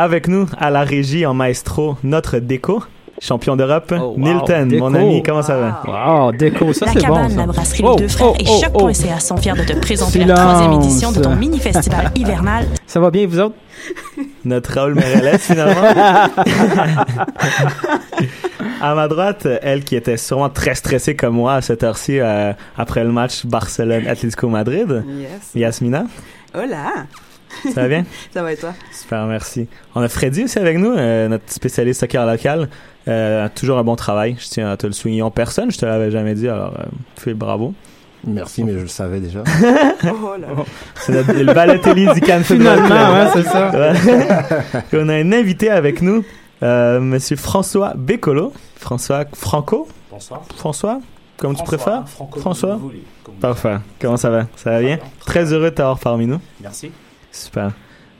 Avec nous à la régie en maestro, notre déco, champion d'Europe, Oh, wow, Nilton, Déco. mon ami, comment ça va? Wow, déco, ça La c'est bon. cabane, ça. la brasserie Oh, Les Deux Frères oh, et oh, Choc.ca sont fiers de te présenter Silence. la troisième édition de ton mini-festival hivernal. Ça va bien, vous autres? Notre Raoul Merelles, finalement. à ma droite, elle qui était sûrement très stressée comme moi à cette heure-ci euh, après le match Barcelone-Atlético Madrid. Yes. Yasmina, Hola! Ça va bien? Ça va et toi? Super, merci. On a Freddy aussi avec nous, euh, notre spécialiste soccer local. Euh, toujours un bon travail. Je tiens à te le souligner en personne. Je te l'avais jamais dit, alors euh, fais bravo. Merci, mais je le savais déjà. Oh là! C'est le Balotelli du Cannes Finalement, ouais, c'est ça. Et on a un invité avec nous, euh, Monsieur François Bécolo. François Franco? Bonsoir. François, comme tu préfères? Franco, François? voulez, comme vous Parfait. Comment ça va? Ça va bien? Très bien. Très heureux de t'avoir parmi nous. Merci. Super.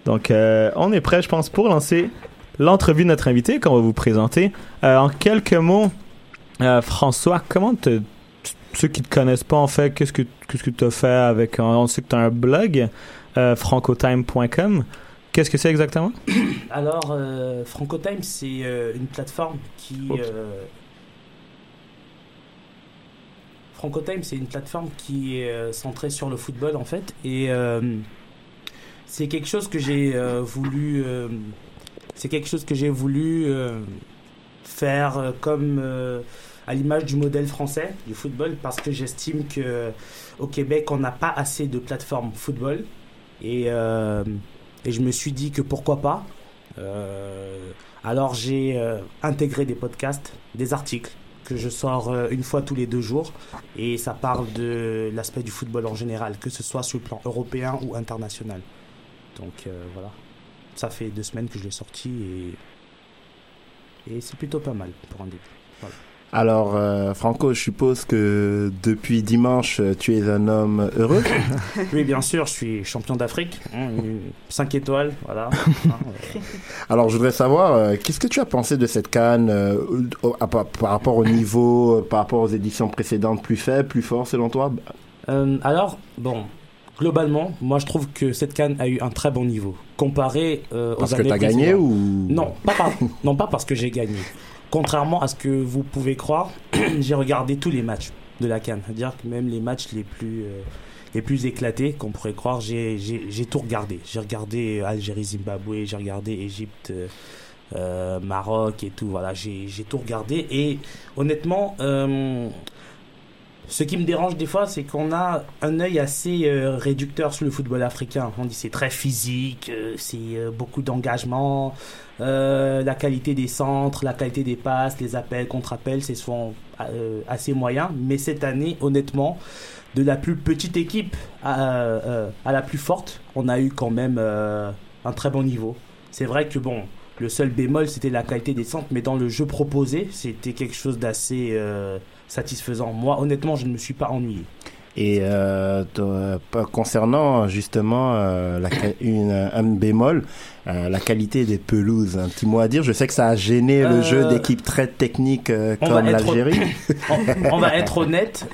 Donc, euh, on est prêt, je pense, pour lancer l'entrevue de notre invité qu'on va vous présenter. Euh, en quelques mots, euh, François, comment te, ceux qui te connaissent pas, en fait, qu'est-ce que qu'est-ce que tu as fait avec... On sait que tu as un blog, francotime.com. Qu'est-ce que c'est exactement? Alors, FrancoTime, c'est une plateforme qui. Euh, FrancoTime, c'est une plateforme qui est centrée sur le football, en fait. Et c'est quelque chose que j'ai euh, voulu. euh, c'est quelque chose que j'ai voulu euh, faire euh, comme. euh, à l'image du modèle français du football, parce que j'estime que au Québec, on n'a pas assez de plateformes football. Et. euh, et je me suis dit que pourquoi pas. Euh, alors j'ai euh, intégré des podcasts, des articles que je sors euh, une fois tous les deux jours. Et ça parle de l'aspect du football en général, que ce soit sur le plan européen ou international. Donc euh, voilà. Ça fait deux semaines que je l'ai sorti et, et c'est plutôt pas mal pour un début. Voilà. Alors, euh, Franco, je suppose que depuis dimanche, tu es un homme heureux. Oui, bien sûr, je suis champion d'Afrique, 5 étoiles, voilà. Hein, euh, Alors, je voudrais savoir, euh, qu'est-ce que tu as pensé de cette canne euh, par, par rapport au niveau, par rapport aux éditions précédentes, plus faible, plus fort selon toi? Euh, alors, bon, globalement, moi je trouve que cette canne a eu un très bon niveau. Comparé euh, aux Parce années gagné ou Non, pas, par- non, pas parce que j'ai gagné. Contrairement à ce que vous pouvez croire, j'ai regardé tous les matchs de la canne. C'est-à-dire que même les matchs les plus, euh, les plus éclatés qu'on pourrait croire, j'ai j'ai- j'ai tout regardé. J'ai regardé Algérie-Zimbabwe, j'ai regardé Égypte. euh, euh, Maroc et tout, voilà, j'ai j'ai tout regardé et honnêtement, euh, ce qui me dérange des fois, c'est qu'on a un œil assez euh, réducteur sur le football africain. On dit c'est très physique, euh, c'est euh, beaucoup d'engagement, la qualité des centres, la qualité des passes, les appels, contre-appels, c'est souvent assez moyen. Mais cette année, honnêtement, de la plus petite équipe à, à la plus forte, on a eu quand même un très bon niveau. C'est vrai que bon, le seul bémol, c'était la qualité des centres, mais dans le jeu proposé, c'était quelque chose d'assez satisfaisant. Moi, honnêtement, je ne me suis pas ennuyé. Et euh, euh, concernant justement euh, la, une, un bémol, euh, la qualité des pelouses, un petit mot à dire. Je sais que ça a gêné le jeu d'équipes très va comme l'Algérie. on, on va être honnête,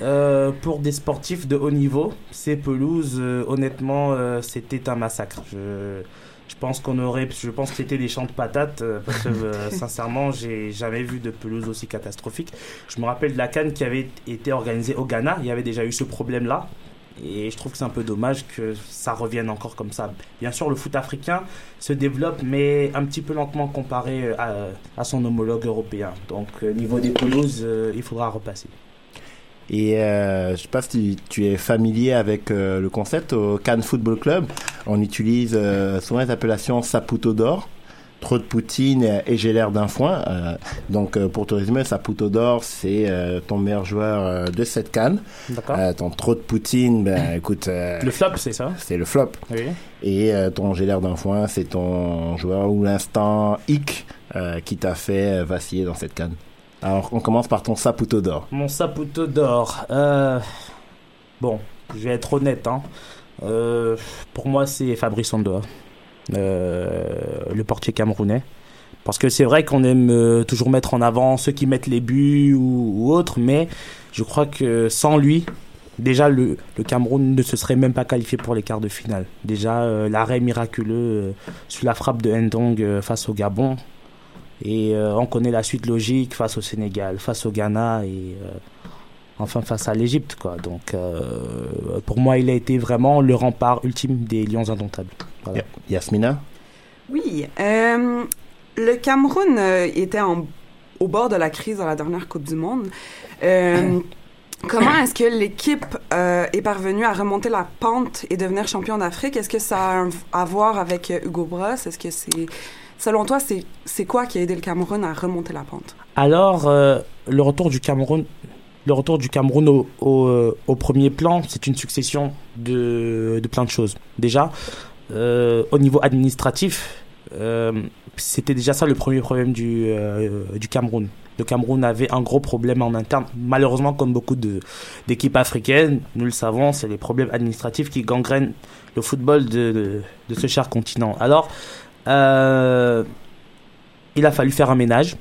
pour des sportifs de haut niveau, ces pelouses, honnêtement, c'était un massacre. Je, je pense qu'on aurait, je pense que c'était des champs de patates, euh, parce que euh, sincèrement, j'ai jamais vu de pelouse aussi catastrophique. Je me rappelle de la canne qui avait été organisée au Ghana, il y avait déjà eu ce problème-là. Et je trouve que c'est un peu dommage que ça revienne encore comme ça. Bien sûr, le foot africain se développe, mais un petit peu lentement comparé à, à son homologue européen. Donc, euh, niveau des pelouses, euh, il faudra repasser. Et euh, je sais pas si tu es familier avec euh, le concept au Cannes Football Club. On utilise euh, souvent les appellations Saputo d'or, trop de poutine et j'ai l'air d'un foin. Euh, donc euh, pour te résumer, Saputo d'or, c'est euh, ton meilleur joueur de cette canne. D'accord Euh, ton trop de poutine, ben écoute, Le flop, c'est ça? c'est le flop. Oui. Et euh, ton j'ai l'air d'un foin, c'est ton joueur ou l'instant hic euh, qui t'a fait vaciller dans cette canne. Alors on commence par ton Saputo d'or. Mon saputo d'or. Euh, bon, je vais être honnête. Hein. Euh, pour moi, c'est Fabrice Ondoa, euh, le portier camerounais. Parce que c'est vrai qu'on aime toujours mettre en avant ceux qui mettent les buts ou, autres, mais je crois que sans lui, déjà le, le Cameroun ne se serait même pas qualifié pour les quarts de finale. Déjà l'arrêt miraculeux euh, sur la frappe de Ndong face au Gabon. Et euh, on connaît la suite logique face au Sénégal, face au Ghana et euh, enfin face à l'Égypte. quoi. Donc euh, pour moi, il a été vraiment le rempart ultime des Lions indomptables. Voilà. Yasmina? Oui. euh, le Cameroun était en- au bord de la crise à la dernière Coupe du Monde. Euh, comment est-ce que l'équipe euh, est parvenue à remonter la pente et devenir champion d'Afrique? Est-ce que ça a à voir avec Hugo Bross? Est-ce que c'est... Selon toi, c'est quoi qui a aidé le Cameroun à remonter la pente? Alors, euh, le retour du Cameroun, le retour du Cameroun au, euh, au premier plan, c'est une succession de, de plein de choses. Déjà, euh, au niveau administratif, c'était déjà ça le premier problème du, du Cameroun. Le Cameroun avait un gros problème en interne. Malheureusement, comme beaucoup d'équipes africaines, nous le savons, c'est les problèmes administratifs qui gangrènent le football de, de, de ce cher continent. Alors, euh, il a fallu faire un ménage.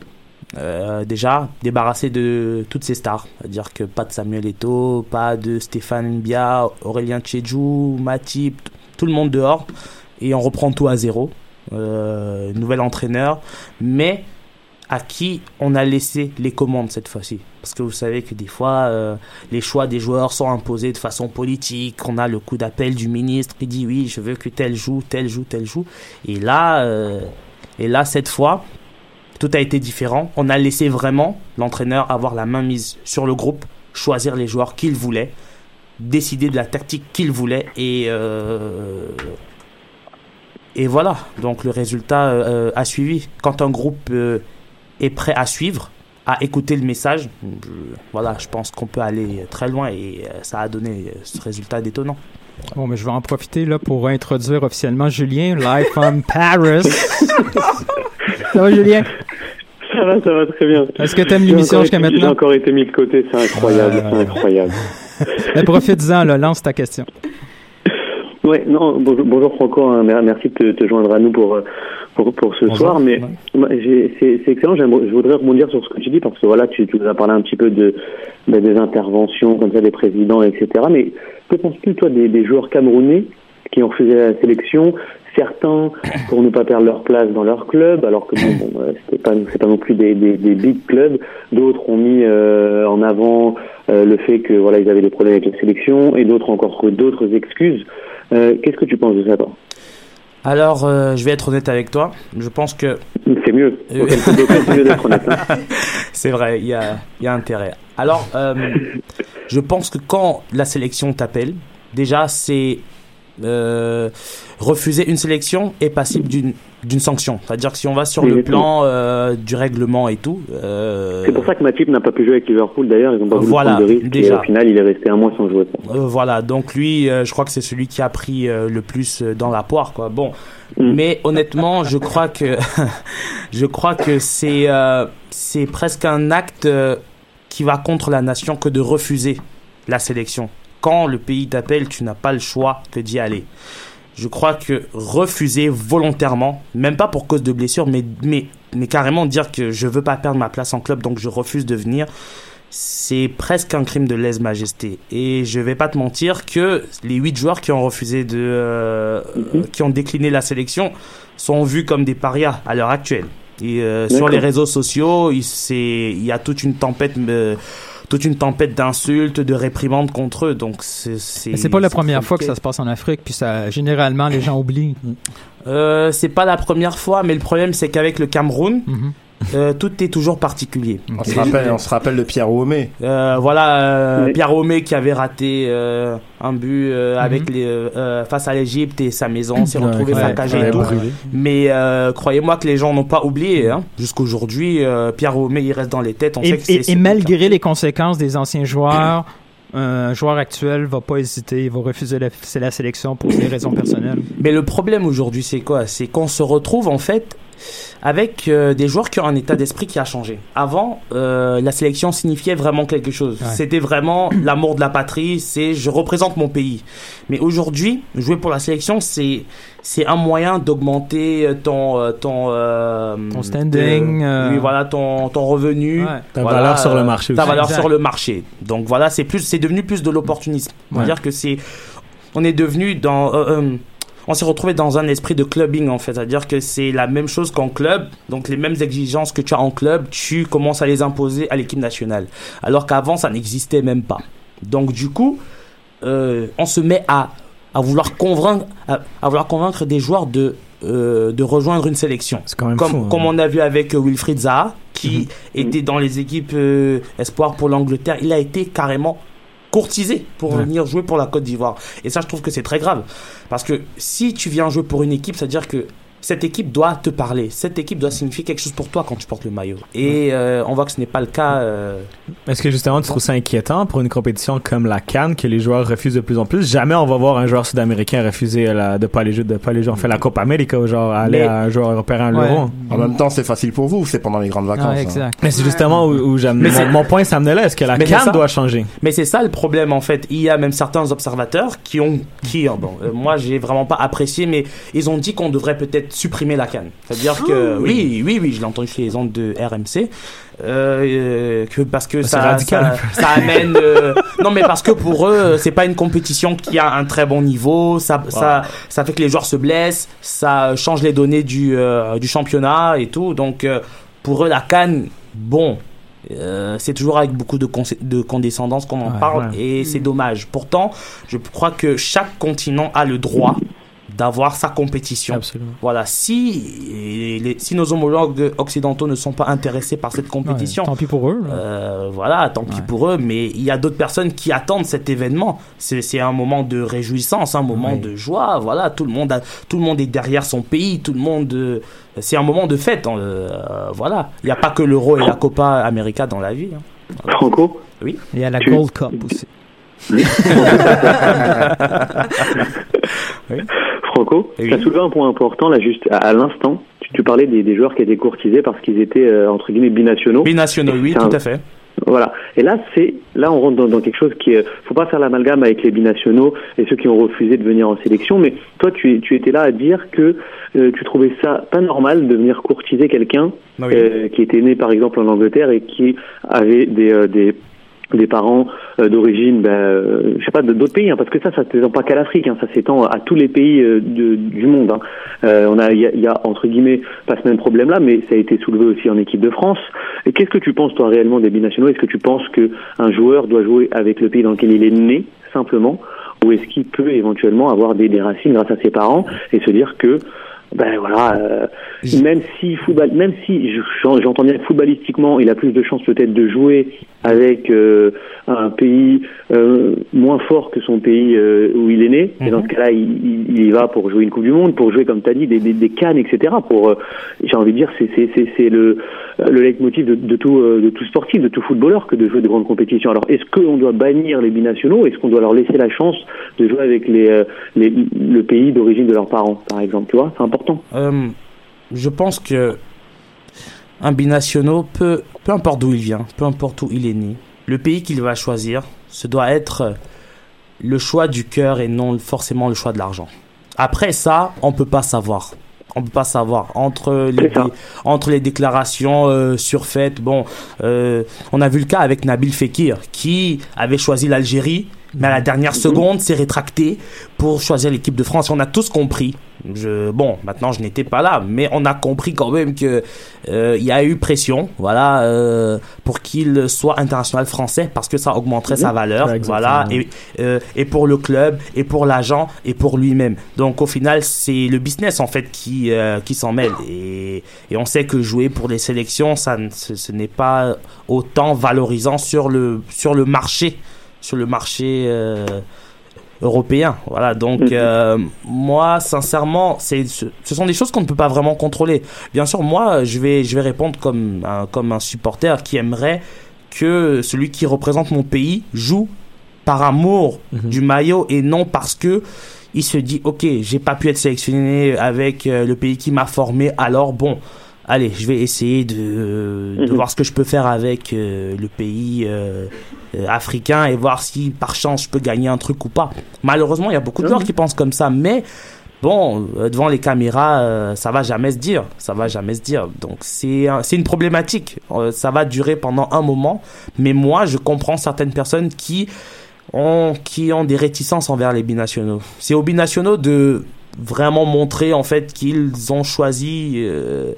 Euh, déjà débarrasser de toutes ces stars, c'est-à-dire que pas de Samuel Eto'o, pas de Stéphane Mbia, Aurélien Tchédjou, Matip, tout le monde dehors et on reprend tout à zéro. Euh, nouvel entraîneur, mais à qui on a laissé les commandes cette fois-ci. Parce que vous savez que des fois, euh, les choix des joueurs sont imposés de façon politique. On a le coup d'appel du ministre qui dit oui, je veux que tel joue, tel joue, tel joue. Et là, euh, et là cette fois, tout a été différent. On a laissé vraiment l'entraîneur avoir la main mise sur le groupe, choisir les joueurs qu'il voulait, décider de la tactique qu'il voulait et euh, et voilà. Donc le résultat a suivi. Quand un groupe est prêt à suivre, à écouter le message, je- voilà, je pense qu'on peut aller très loin et euh, ça a donné euh, ce résultat détonnant. Bon, mais je vais en profiter là pour introduire officiellement Julien, live from Paris. ça va, Julien? Ça va, ça va très bien. Est-ce que t'aimes l'émission jusqu'à été- J'ai maintenant? encore été mis de côté, c'est incroyable, Ouais, c'est incroyable. Mais profite-en, là, lance ta question. Ouais, non, bonjour, bonjour Franco, hein, mer- merci de te, te joindre à nous pour, euh, pour, pour ce Bonjour. soir, mais Ouais. c'est excellent, je voudrais rebondir sur ce que tu dis, parce que voilà, tu, tu nous as parlé un petit peu de, bah, des interventions comme ça des présidents, etc. Mais que penses-tu, toi, des, des joueurs camerounais qui ont refusé la sélection? Certains pour ne pas perdre leur place dans leur club, alors que bon, bon, c'est pas c'est pas non plus des, des, des big clubs. D'autres ont mis euh, en avant euh, le fait que voilà ils avaient des problèmes avec la sélection, et d'autres encore d'autres excuses. Euh, Qu'est-ce que tu penses de ça, toi? Alors, euh, je vais être honnête avec toi. Je pense que C'est mieux. Euh, Auquel c'est d'autant mieux d'être honnête. hein. C'est vrai, il y a, il y a intérêt. Alors, euh, je pense que quand la sélection t'appelle, déjà, c'est euh, refuser une sélection est passible d'une d'une sanction. C'est-à-dire que si on va sur le plan euh, du règlement et tout, euh, C'est pour ça que Matip n'a pas pu jouer avec Liverpool d'ailleurs, ils ont pas voulu Voilà, prendre de risque déjà. et au final il est resté un mois sans jouer. euh, voilà. Donc lui, je crois que c'est celui qui a pris le plus dans la poire, quoi. Bon, Mm. mais honnêtement, je crois que je crois que c'est c'est presque un acte qui va contre la nation que de refuser la sélection. Quand le pays t'appelle, tu n'as pas le choix que d'y aller. Je crois que refuser volontairement, même pas pour cause de blessure, mais, mais, mais carrément dire que je veux pas perdre ma place en club, donc je refuse de venir, c'est presque un crime de lèse-majesté. Et je vais pas te mentir que les huit joueurs qui ont refusé de, euh, Mhm. qui ont décliné la sélection sont vus comme des parias à l'heure actuelle. Et euh, sur les réseaux sociaux, il, il y a toute une tempête euh, toute une tempête d'insultes, de réprimandes contre eux. Donc c'est c'est pas la première fois que ça se passe en Afrique, puis ça, généralement, les gens oublient. Euh, c'est pas la première fois, mais le problème c'est qu'avec le Cameroun, Mhm. Euh, tout est toujours particulier. On se rappelle, on se rappelle de Pierre Oumé. Euh, voilà, euh, Oui. Pierre Homé qui avait raté euh, un but euh, Mhm. avec les, face à l'Égypte et sa maison s'est Ouais, retrouvée ouais, saccagée ouais, et tout. brûlé. Mais euh, croyez-moi que les gens n'ont pas oublié. Hein. Jusqu'aujourd'hui, euh, Pierre Homé il reste dans les têtes. On Et, sait que c'est- et- c'est et le malgré les conséquences des anciens joueurs, un joueur actuel va pas hésiter, il va refuser la sélection pour des raisons personnelles. Mais le problème aujourd'hui, c'est quoi? C'est qu'on se retrouve en fait avec euh, des joueurs qui ont un état d'esprit qui a changé. Avant, euh, la sélection signifiait vraiment quelque chose. Ouais. C'était vraiment l'amour de la patrie, c'est je représente mon pays. Mais aujourd'hui, jouer pour la sélection, c'est c'est un moyen d'augmenter euh, ton ton euh, Ton standing, oui, voilà ton ton revenu, Ouais. Ta Voilà, valeur sur le marché ta aussi. valeur Exact. sur le marché. Donc voilà, c'est plus c'est devenu plus de l'opportunisme. Ouais. C'est-à-dire que c'est on est devenu dans euh, euh, on s'est retrouvé dans un esprit de clubbing en fait, c'est-à-dire que c'est la même chose qu'en club, donc les mêmes exigences que tu as en club, tu commences à les imposer à l'équipe nationale, alors qu'avant ça n'existait même pas. Donc du coup, euh, on se met à, à vouloir convaincre à, à vouloir convaincre des joueurs de euh, de rejoindre une sélection. C'est quand même Comme, fou. hein. comme on a vu avec Wilfried Zaha, qui était dans les équipes euh, espoir pour l'Angleterre, il a été carrément courtisé pour Ouais. venir jouer pour la Côte d'Ivoire. Et ça, je trouve que c'est très grave. Parce que si tu viens jouer pour une équipe, c'est-à-dire que cette équipe doit te parler. Cette équipe doit signifier quelque chose pour toi quand tu portes le maillot. Et euh, on voit que ce n'est pas le cas. euh, Est-ce que justement tu trouves ça inquiétant pour une compétition comme la Cannes que les joueurs refusent de plus en plus? Jamais on va voir un joueur sud-américain refuser la, de pas aller jouer, de pas aller jouer. On fait la Copa América, genre aller Mais- à un joueur européen à Ouais. l'Euro. En même temps, c'est facile pour vous, c'est pendant les grandes vacances. Ah, hein. exact. Mais c'est justement où, où j'aime. Mais c'est- Mon, mon point s'amenait là. Est-ce que la Cannes ça. doit changer Mais c'est ça le problème en fait. Il y a même certains observateurs qui ont, qui, euh, bon, euh, moi j'ai vraiment pas apprécié, mais ils ont dit qu'on devrait peut-être supprimer la canne. C'est-à-dire Ah que oui, oui, oui, je l'ai entendu sur les ondes de RMC, euh, euh, que parce que C'est ça, radical ça, ça amène. euh, non, mais parce que pour eux, c'est pas une compétition qui a un très bon niveau. Ça, ça, ça fait que les joueurs se blessent, ça change les données du euh, du championnat et tout. Donc euh, pour eux, la canne, bon. euh, c'est toujours avec beaucoup de, condescendance qu'on en Ouais, parle ouais. et c'est dommage. Pourtant, je crois que chaque continent a le droit d'avoir sa compétition. Absolument. Voilà, si, les- si nos homologues occidentaux ne sont pas intéressés par cette compétition, Ouais, tant pis pour eux. là. euh, voilà, tant pis Ouais. pour eux, mais il y a d'autres personnes qui attendent cet événement. C'est c'est un moment de réjouissance, un moment Oui. de joie. Voilà, tout le monde, a, tout le monde est derrière son pays, tout le monde. euh, c'est un moment de fête. hein, euh, voilà, il n'y a pas que l'euro et la Copa América dans la vie. hein. Franco Il y a la tu- Gold Cup aussi. Franco, Oui. tu as soulevé un point important là juste à, à l'instant. Tu, tu parlais des, des joueurs qui étaient courtisés parce qu'ils étaient euh, entre guillemets binationaux. Binationaux, oui, un- tout à fait. Voilà. Et là, c'est là on rentre dans, dans quelque chose qui est. Faut pas faire l'amalgame avec les binationaux et ceux qui ont refusé de venir en sélection. Mais toi, tu, tu étais là à dire que euh, tu trouvais ça pas normal de venir courtiser quelqu'un Oui. euh, qui était né par exemple en Angleterre et qui avait des euh, des des parents euh, d'origine, ben, euh, je sais pas, d'autres pays, hein, parce que ça, ça s'étend pas qu'à l'Afrique, hein, ça s'étend à tous les pays euh, de- du monde. Hein. Euh, on a, il y a, il y a, entre guillemets pas ce même problème-là, mais ça a été soulevé aussi en équipe de France. Et qu'est-ce que tu penses toi réellement des binationaux? Est-ce que tu penses que un joueur doit jouer avec le pays dans lequel il est né simplement, ou est-ce qu'il peut éventuellement avoir des, des racines grâce à ses parents et se dire que ben voilà, euh, même si football, même si je- j'entends bien que footballistiquement, il a plus de chances peut-être de jouer avec euh, un pays euh, moins fort que son pays euh, où il est né. Et dans ce cas-là, il, il- y va pour jouer une Coupe du Monde, pour jouer comme tu as dit des, des, des cannes, etc. Pour, euh, j'ai envie de dire, c'est c'est c'est c'est le le leitmotiv de, de tout euh, de tout sportif, de tout footballeur que de jouer de grandes compétitions. Alors, est-ce qu'on doit bannir les binationaux? Est-ce qu'on doit leur laisser la chance de jouer avec les, euh, les le pays d'origine de leurs parents, par exemple? Tu vois, c'est important. Je pense que un binationaux peut, peu importe d'où il vient, peu importe où il est né, le pays qu'il va choisir, ce doit être le choix du cœur et non forcément le choix de l'argent. Après ça, on peut pas savoir. On peut pas savoir entre les entre les déclarations euh, surfaites. Bon, euh, on a vu le cas avec Nabil Fekir qui avait choisi l'Algérie Mais à la dernière seconde, s'est rétracté pour choisir l'équipe de France. On a tous compris. Je, bon, maintenant je n'étais pas là, mais on a compris quand même que euh, il y a eu pression, voilà, euh, pour qu'il soit international français parce que ça augmenterait sa valeur, Ouais, voilà, et, euh, et pour le club, et pour l'agent, et pour lui-même. Donc au final, c'est le business en fait qui qui s'en mêle, et, et on sait que jouer pour les sélections, ça, ce, ce n'est pas autant valorisant sur le sur le marché, sur le marché. euh, européen. Voilà, donc Mhm. euh, moi, sincèrement, c'est ce, sont des choses qu'on ne peut pas vraiment contrôler. Bien sûr, moi, je vais je vais répondre comme un, comme un supporter qui aimerait que celui qui représente mon pays joue par amour Mhm. du maillot et non parce que il se dit ok j'ai pas pu être sélectionné avec euh, le pays qui m'a formé alors bon allez je vais essayer de, de Mhm. voir ce que je peux faire avec euh, le pays euh, euh, africain et voir si par chance je peux gagner un truc ou pas malheureusement il y a beaucoup de joueurs Mhm. qui pensent comme ça mais bon euh, devant les caméras euh, ça va jamais se dire ça va jamais se dire donc c'est un- c'est une problématique Euh, ça va durer pendant un moment mais moi je comprends certaines personnes qui ont, qui ont des réticences envers les binationaux. C'est aux binationaux de vraiment montrer en fait qu'ils ont choisi euh,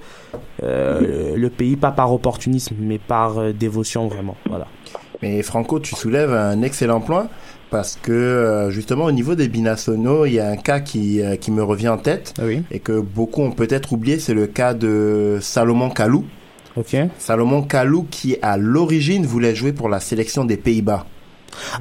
euh, le pays pas par opportunisme mais par euh, dévotion vraiment. Voilà. Mais Franco, tu soulèves un excellent point parce que justement au niveau des binationaux, il y a un cas qui, qui me revient en tête Oui. et que beaucoup ont peut-être oublié, c'est le cas de Salomon Kalou. Ok. Salomon Kalou qui à l'origine voulait jouer pour la sélection des Pays-Bas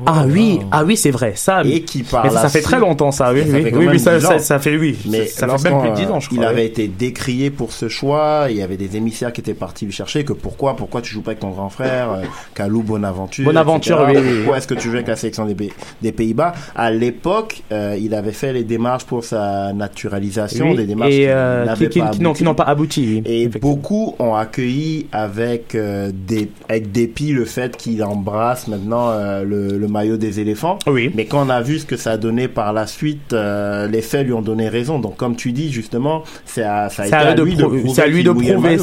Ah oui, ah oui c'est vrai ça. et qui par mais ça, fait très longtemps ça. Oui, Ça oui, oui, ça, 10 ça, ça fait oui. Mais ça fait même plus de 10 ans je il crois. avait oui. été décrié pour ce choix, il y avait des émissaires qui étaient partis lui chercher que pourquoi, pourquoi tu joues pas avec ton grand frère, euh, Kalou Bonaventure. Bonaventure, etc. oui. Pourquoi est-ce que tu joues avec la sélection des, Pays- des Pays-Bas? À l'époque, euh, il avait fait les démarches pour sa naturalisation, des démarches et euh, qui, qui- pas qui n'ont pas abouti. Et beaucoup ont accueilli avec euh, des avec dépit le fait qu'il embrasse maintenant euh, le, le maillot des éléphants. Oui. Mais quand on a vu ce que ça a donné par la suite, euh, les faits lui ont donné raison. Donc comme tu dis justement, c'est à, ça a été à, à lui de prou- prouver c'est à lui de prouver.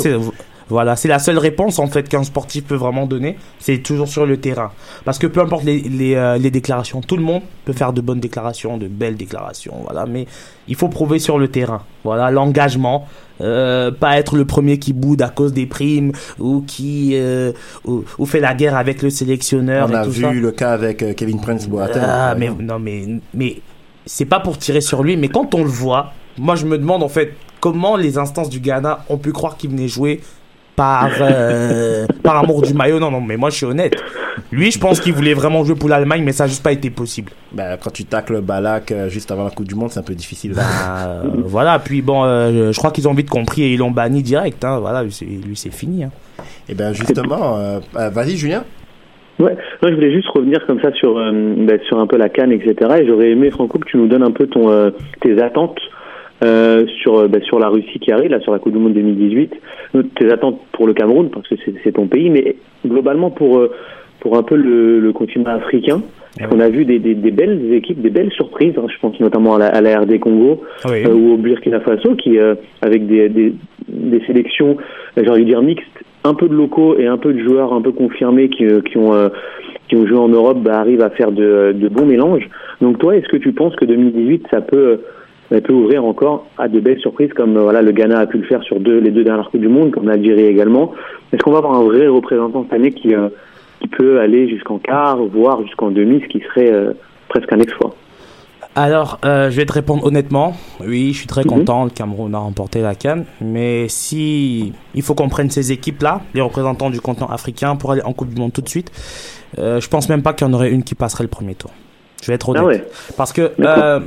Voilà, c'est la seule réponse en fait qu'un sportif peut vraiment donner. C'est toujours sur le terrain. Parce que peu importe les, les, euh, les déclarations, tout le monde peut faire de bonnes déclarations, de belles déclarations. Voilà, mais il faut prouver sur le terrain. Voilà, l'engagement. Euh, pas être le premier qui boude à cause des primes ou qui euh, ou, ou fait la guerre avec le sélectionneur On et a tout vu ça. le cas avec euh, Kevin Prince Boateng. Ah, mais non, mais mais c'est pas pour tirer sur lui, mais quand on le voit, moi je me demande en fait comment les instances du Ghana ont pu croire qu'il venait jouer par euh, par amour du maillot. Non, non, mais moi je suis honnête. Lui, je pense qu'il voulait vraiment jouer pour l'Allemagne, mais ça n'a juste pas été possible. Ben, quand tu tacles Balak euh, juste avant la Coupe du Monde, c'est un peu difficile. Bah, euh, voilà. Puis bon, euh, je crois qu'ils ont vite compris et ils l'ont banni direct. Hein. Voilà, lui c'est- lui c'est fini. Hein. Et ben justement, euh, euh, vas-y Julien. Ouais, non, je voulais juste revenir comme ça sur, euh, bah, sur un peu la canne, etc. Et j'aurais aimé, Franco, que tu nous donnes un peu ton, euh, tes attentes euh, sur, euh, bah, sur la Russie qui arrive, là, sur la Coupe du Monde 2018. Euh, Tes attentes pour le Cameroun, parce que c'est ton pays, mais globalement pour, pour un peu le, le continent africain. Parce qu'on a vu des, des, des belles équipes, des belles surprises. hein. je pense notamment à la, à la RD Congo Oui. euh, ou au Burkina Faso, qui euh, avec des, des, des sélections, j'ai envie de dire mixtes, un peu de locaux et un peu de joueurs un peu confirmés qui, qui ont euh, qui ont joué en Europe, bah, arrivent à faire de, de bons mélanges. Donc toi, est-ce que tu penses que 2018, ça peut ça peut ouvrir encore à de belles surprises comme euh, voilà le Ghana a pu le faire sur deux, les deux dernières coupes du monde, comme l'Algérie également. Est-ce qu'on va avoir un vrai représentant cette année qui euh, qui peut aller jusqu'en quart, voire jusqu'en demi, ce qui serait euh, presque un exploit? Alors, euh, je vais te répondre honnêtement. Oui, je suis très Mhm. content. Le Cameroun a remporté la Cannes. Mais si il faut qu'on prenne ces équipes-là, les représentants du continent africain, pour aller en Coupe du Monde tout de suite, euh, je pense même pas qu'il y en aurait une qui passerait le premier tour. Je vais être honnête. Ah ouais. Parce que euh,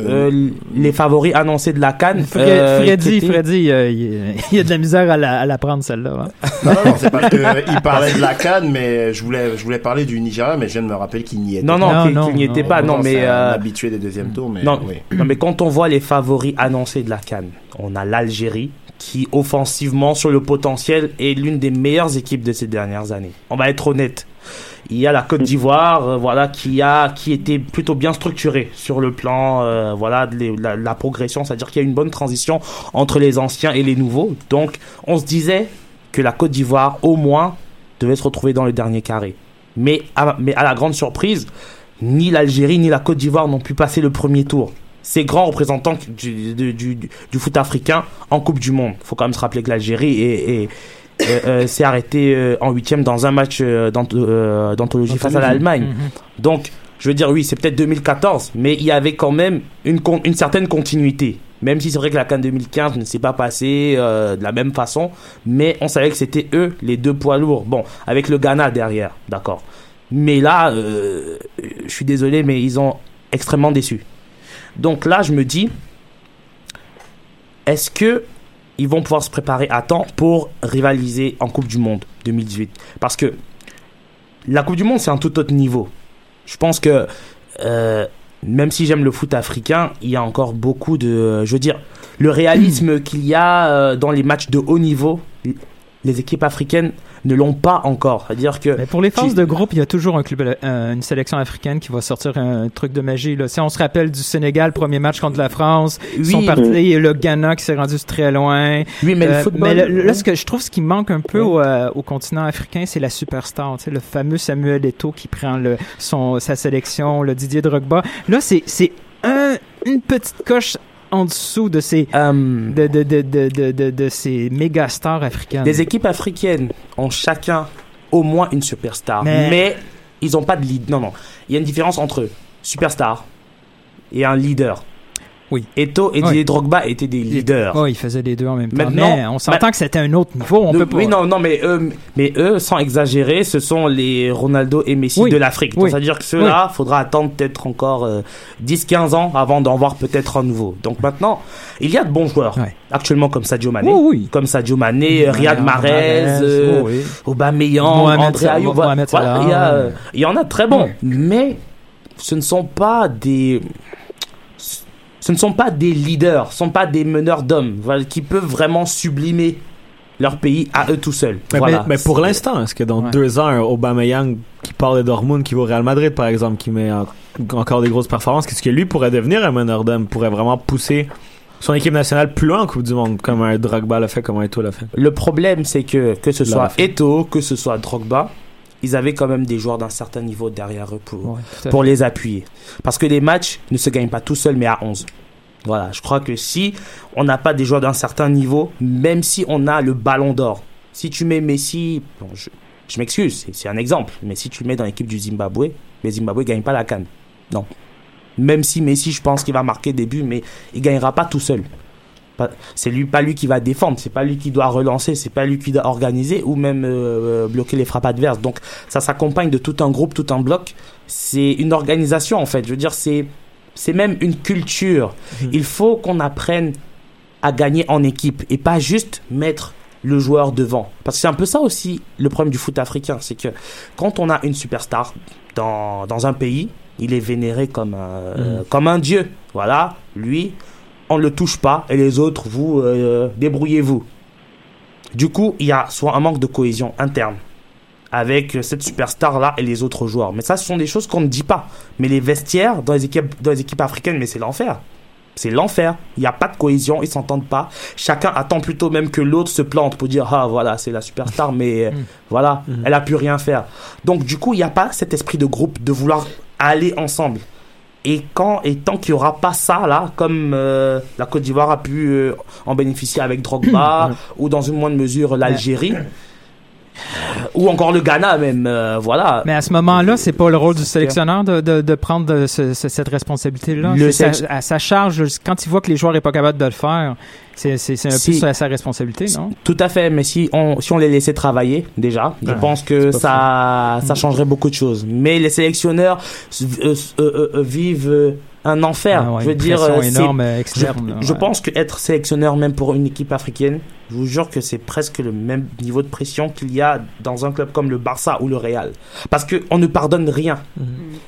euh, les favoris annoncés de la Cannes. Euh, Freddy, Freddy, euh, il y a de la misère à la, à la prendre celle-là. hein. Non, non, non, c'est parce qu'il parlait de la Cannes, mais je voulais, je voulais parler du Nigeria, mais je viens de me rappeler qu'il n'y était Non, non, Non, qu'il non, qu'il n'y était non. pas. Non, mais un euh, habitué des deuxièmes tours, mais Non, oui. non, mais quand on voit les favoris annoncés de la Cannes, on a l'Algérie qui, offensivement, sur le potentiel, est l'une des meilleures équipes de ces dernières années. On va être honnête. Il y a la Côte d'Ivoire, euh, voilà, qui a, qui était plutôt bien structurée sur le plan, euh, voilà, de la, progression, c'est-à-dire qu'il y a une bonne transition entre les anciens et les nouveaux. Donc, on se disait que la Côte d'Ivoire, au moins, devait se retrouver dans le dernier carré. Mais à, mais à la grande surprise, ni l'Algérie ni la Côte d'Ivoire n'ont pu passer le premier tour. Ces grands représentants du, du, du, foot africain en Coupe du Monde. faut quand même se rappeler que l'Algérie est, s'est arrêtée euh, en huitième dans un match euh, d'anth- euh, d'anthologie face à l'Allemagne. Mhm. Donc, je veux dire, oui, c'est peut-être 2014, mais il y avait quand même une, certaine continuité. Même si c'est vrai que la CAN 2015 ne s'est pas passée euh, de la même façon, mais on savait que c'était eux, les deux poids lourds. Bon, avec le Ghana derrière, d'accord. Mais là, euh, je suis désolé, mais ils ont extrêmement déçu. Donc là, je me dis, est-ce que ils vont pouvoir se préparer à temps pour rivaliser en Coupe du Monde 2018 Parce que la Coupe du Monde, c'est un tout autre niveau. Je pense que euh, même si j'aime le foot africain, il y a encore beaucoup de, je veux dire, le réalisme qu'il y a euh, dans les matchs de haut niveau, les équipes africaines ne l'ont pas encore. C'est-à-dire que Mais pour les phases tu- de groupe, il y a toujours un club, euh, une sélection africaine qui va sortir un truc de magie. Là. Si on se rappelle du Sénégal, premier match contre la France, ils sont Oui. partis, le Ghana qui s'est rendu très loin. Oui, mais le Euh, football- mais le- là, ce que je trouve, ce qui manque un peu au, euh, au continent africain, c'est la superstar. Tu sais, le fameux Samuel Eto'o qui prend le, son, sa sélection, le Didier Drogba. Là, c'est, c'est un, une petite coche en dessous de ces, Euh, de, de, de, de, ces méga stars africaines. Les équipes africaines ont chacun au moins une superstar, Mais- mais, ils n'ont pas de lead. Non, non. Il y a une différence entre superstar et un leader. Oui. Eto et Oui. Didier Drogba étaient des leaders. Oh, ils faisaient les deux en même temps. Maintenant- mais on s'entend que c'était un autre niveau. On De- peut pas. Oui, non, non, mais eux, mais eux, sans exagérer, ce sont les Ronaldo et Messi Oui. de l'Afrique. Oui. C'est-à-dire que ceux-là, faudra attendre peut-être encore euh, 10-15 ans avant d'en voir peut-être un nouveau. Donc maintenant, il y a de bons joueurs. Actuellement, comme Sadio Mané. Oui, oui. Comme Sadio Mané, Riyad Mahrez, euh, oui. Aubameyang, André Salah, Ayew, voilà, Mohamed voilà, Salah, il y, a, ouais. euh, il y en a très bons, mais ce ne sont pas des ce ne sont pas des leaders, ce ne sont pas des meneurs d'hommes voilà, qui peuvent vraiment sublimer leur pays à eux tout seuls. Mais, Voilà. mais- mais pour l'instant, est-ce que dans Ouais. deux ans, un Aubameyang qui part de Dortmund, qui va au Real Madrid, par exemple, qui met en- encore des grosses performances, qu'est-ce que lui pourrait devenir un meneur d'homme, pourrait vraiment pousser son équipe nationale plus loin en Coupe du Monde, comme un Drogba l'a fait, comme un Eto'o l'a fait? Le problème, c'est que que ce soit. Eto, que ce soit Drogba, ils avaient quand même des joueurs d'un certain niveau derrière eux pour, Ouais, les appuyer. Parce que les matchs ne se gagnent pas tout seuls, mais à 11. Voilà, je crois que si on n'a pas des joueurs d'un certain niveau, même si on a le ballon d'or, si tu mets Messi, bon, je, je m'excuse, c'est- un exemple, mais si tu le mets dans l'équipe du Zimbabwe, le Zimbabwe ne gagne pas la canne. Non. Même si Messi, je pense qu'il va marquer des buts, mais il gagnera pas tout seul. C'est lui, pas lui qui va défendre, c'est pas lui qui doit relancer, c'est pas lui qui doit organiser ou même euh, bloquer les frappes adverses. Donc ça s'accompagne de tout un groupe, tout un bloc. C'est une organisation en fait. Je veux dire, c'est c'est même une culture. Il faut qu'on apprenne à gagner en équipe et pas juste mettre le joueur devant. Parce que c'est un peu ça aussi le problème du foot africain, c'est que quand on a une superstar dans, dans un pays, il est vénéré comme un, euh, comme un dieu. Voilà, lui, on ne le touche pas et les autres, vous, euh, débrouillez-vous. Du coup, il y a soit un manque de cohésion interne avec cette superstar-là et les autres joueurs. Mais ça, ce sont des choses qu'on ne dit pas. Mais les vestiaires dans les équipes, dans les équipes africaines, mais c'est l'enfer. C'est l'enfer. Il n'y a pas de cohésion, ils s'entendent pas. Chacun attend plutôt même que l'autre se plante pour dire ah voilà c'est la superstar, mais euh, voilà elle a pu rien faire. Donc du coup il n'y a pas cet esprit de groupe de vouloir aller ensemble. Et quand et tant qu'il y aura pas ça là, comme euh, la Côte d'Ivoire a pu euh, en bénéficier avec Drogba ou dans une moindre mesure l'Algérie ou encore le Ghana même, euh, voilà. Mais à ce moment-là, c'est pas le rôle du sélectionneur de, de, de prendre de ce- ce- cette responsabilité-là. Sa- à sa charge, quand il voit que les joueurs sont pas capables de le faire, c'est un Si. peu sa, sa responsabilité, non? Tout à fait, mais si on, si on les laissait travailler déjà, je Ah, pense que ça, ça changerait beaucoup de choses. Mais les sélectionneurs euh, euh, vivent un enfer. Ah ouais, je veux dire, euh, énorme euh, je, externe. là, je ouais. pense que être sélectionneur même pour une équipe africaine, je vous jure que c'est presque le même niveau de pression qu'il y a dans un club comme le Barça ou le Real. Parce que on ne pardonne rien.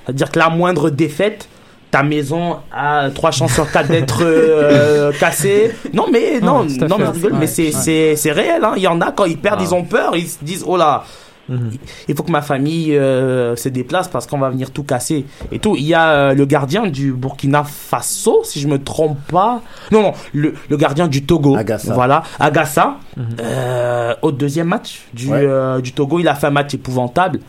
C'est-à-dire que la moindre défaite, ta maison a trois chances sur quatre d'être euh, cassée. Non mais non, Ouais, non fait. mais, mais c'est ouais. c'est c'est réel. Hein. Il y en a quand ils perdent, Ah. ils ont peur, ils se disent oh là. Mhm. Il faut que ma famille euh, se déplace parce qu'on va venir tout casser et tout. Il y a euh, le gardien du Burkina Faso, si je me trompe pas. Non, non, le, le gardien du Togo. Agassa. Voilà, Agassa. Euh, au deuxième match du, Ouais. euh, du Togo, il a fait un match épouvantable.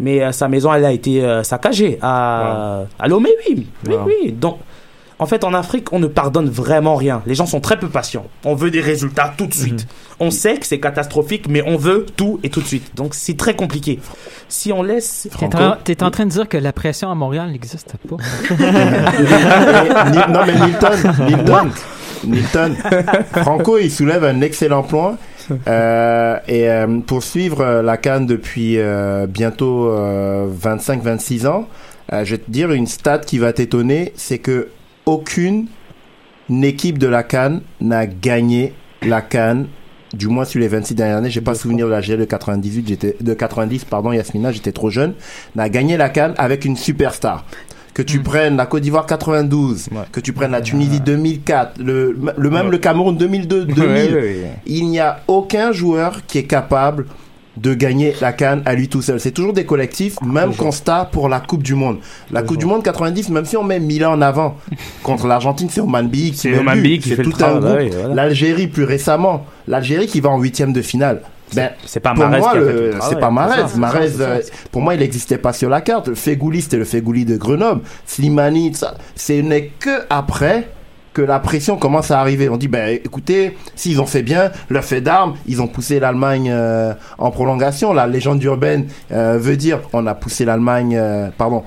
mais euh, sa maison, elle a été euh, saccagée à, à Lomé, oui. Oui, Wow. oui. Donc, en fait, en Afrique, on ne pardonne vraiment rien. Les gens sont très peu patients. On veut des résultats tout de suite. On sait que c'est catastrophique, mais on veut tout et tout de suite. Donc, c'est très compliqué. Si on laisse... T'es en, t'es en train de dire que la pression à Montréal n'existe pas? Non mais Milton, Milton, Milton, Franco il soulève un excellent point. Euh, et euh, pour suivre euh, la Cannes depuis euh, bientôt 25-26 ans, euh, je vais te dire une stat qui va t'étonner, c'est que aucune équipe de la Cannes n'a gagné la Cannes du moins sur les 26 dernières années, j'ai pas souvenir de la GL de 98, j'étais de 90 pardon Yasmina, j'étais trop jeune, n'a gagné la Cannes avec une superstar. Que tu prennes la Côte d'Ivoire 92, que tu prennes la Tunisie 2004, le, le même le Cameroun 2002, 2000, Ouais, ouais, ouais. il n'y a aucun joueur qui est capable de gagner la canne à lui tout seul. C'est toujours des collectifs, même constat pour la Coupe du Monde. La Coupe du Monde 90, même si on met Milan en avant, contre l'Argentine, c'est Oman Bey qui Oman. Bey qui C'est fait le tout un groupe. voilà. L'Algérie plus récemment, l'Algérie qui va en huitième de finale. Ben, c'est pas le c'est pas ça, c'est euh, pour moi, il n'existait pas sur la carte. Le Fégouli, c'était le Fégouli de Grenoble. Slimani, ça, ce n'est que après que la pression commence à arriver. On dit, ben, écoutez, s'ils ont fait bien, leur fait d'armes, ils ont poussé l'Allemagne euh, en prolongation. La légende urbaine euh, veut dire, on a poussé l'Allemagne, euh, pardon,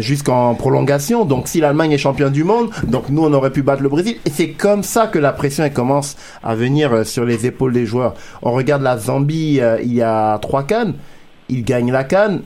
jusqu'en prolongation. Donc, si l'Allemagne est champion du monde, donc nous, on aurait pu battre le Brésil. Et c'est comme ça que la pression commence à venir sur les épaules des joueurs. On regarde la Zambie, il y a trois cannes. Ils gagnent la canne.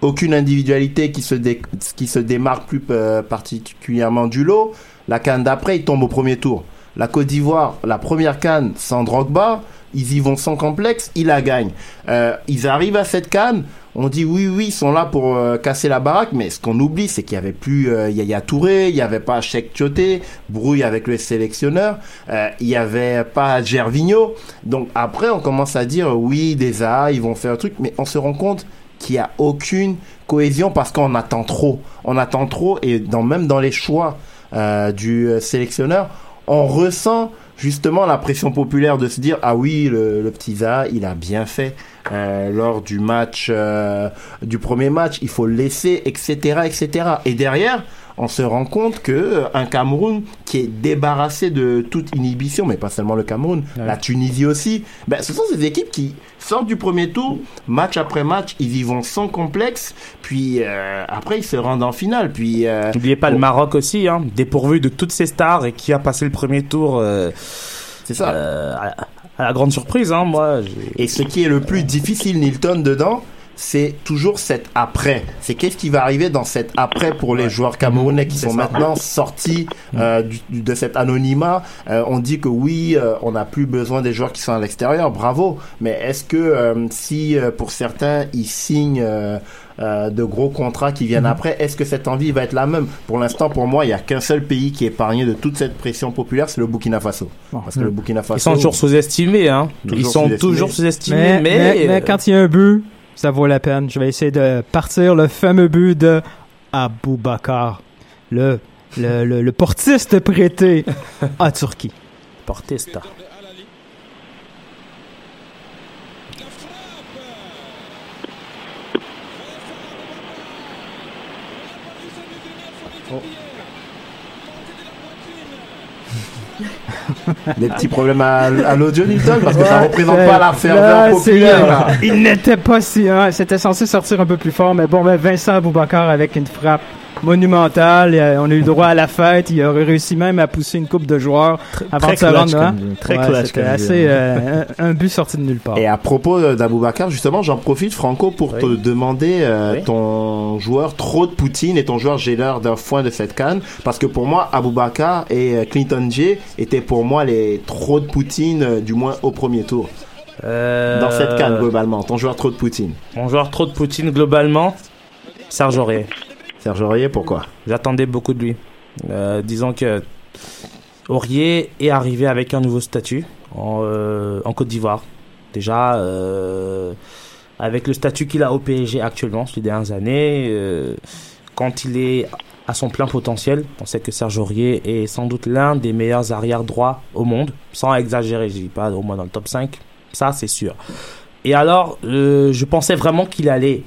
Aucune individualité qui se, qui se démarque plus particulièrement du lot. La canne d'après, ils tombent au premier tour. La Côte d'Ivoire, la première canne sans Drogba, ils y vont sans complexe, ils la gagnent. Euh, ils arrivent à cette canne, on dit oui, oui, ils sont là pour euh, casser la baraque, mais ce qu'on oublie, c'est qu'il y avait plus euh, Yaya Touré, il y avait pas Cheikh Tioté, brouille avec le sélectionneur, euh, il y avait pas Gervinho. Donc après, on commence à dire oui, des A, ils vont faire un truc, mais on se rend compte qu'il y a aucune cohésion parce qu'on attend trop. On attend trop et même dans les choix euh, du sélectionneur, on ressent justement la pression populaire de se dire ah oui le, le petit Zaha il a bien fait euh, lors du match euh, du premier match il faut laisser etc etc et derrière on se rend compte que euh, un Cameroun qui est débarrassé de toute inhibition mais pas seulement le Cameroun la Tunisie aussi ben, ce sont ces équipes qui sortent du premier tour match après match ils y vont sans complexe puis euh, après ils se rendent en finale puis euh, N'oubliez pas le Maroc aussi, hein, dépourvu de toutes ses stars et qui a passé le premier tour. euh, c'est ça à, à la grande surprise, hein, moi. Et ce qui est le plus difficile, Nilton, dedans, c'est toujours cet après. C'est qu'est-ce qui va arriver dans cet après pour les joueurs camerounais qui sont maintenant sortis euh, du- du- de cet anonymat. Euh, on dit que oui, euh, on n'a plus besoin des joueurs qui sont à l'extérieur, bravo. Mais est-ce que euh, si euh, pour certains ils signent euh, euh, de gros contrats qui viennent après, est-ce que cette envie va être la même? Pour l'instant, pour moi, il y a qu'un seul pays qui est épargné de toute cette pression populaire, c'est le Burkina Faso. Parce que le Burkina Faso, Ils sont toujours sous-estimés, hein. Ils sont toujours sous-estimés, mais, mais, mais euh, quand il y a un but, ça vaut la peine. Je vais essayer de partir le fameux but de Aboubakar, le, le, le, portiste prêté à Turquie. Portesta. Des petits problèmes à, à l'audio, Nilton, parce que ça représente pas la ferveur populaire. là. Il n'était pas si. hein, C'était censé sortir un peu plus fort, mais bon, ben Vincent Aboubakar avec une frappe monumentale. euh, on a eu droit à la fête. Il aurait réussi même à pousser une coupe de joueurs avant très de se rendre comme- très Ouais, clutch C'était assez hein. euh, un, un but sorti de nulle part. Et à propos d'Aboubacar, justement, j'en profite, Franco, pour te demander euh, Oui. ton joueur trop de Poutine et ton joueur l'air d'un foin de cette canne. Parce que pour moi, Aboubacar et euh, Clinton J étaient pour moi les trop de Poutine, euh, du moins au premier tour. Euh, Dans cette canne, globalement. Ton joueur trop de Poutine. Mon joueur trop de Poutine globalement, Serge Aurier. Serge Aurier, pourquoi? J'attendais beaucoup de lui. Euh, disons que Aurier est arrivé avec un nouveau statut en, euh, Côte d'Ivoire. Déjà, euh, avec le statut qu'il a au PSG actuellement, ces dernières années, quand il est à son plein potentiel, on sait que Serge Aurier est sans doute l'un des meilleurs arrière droits au monde, sans exagérer, je dis pas au moins dans le top 5, ça c'est sûr. Et alors, je pensais vraiment qu'il allait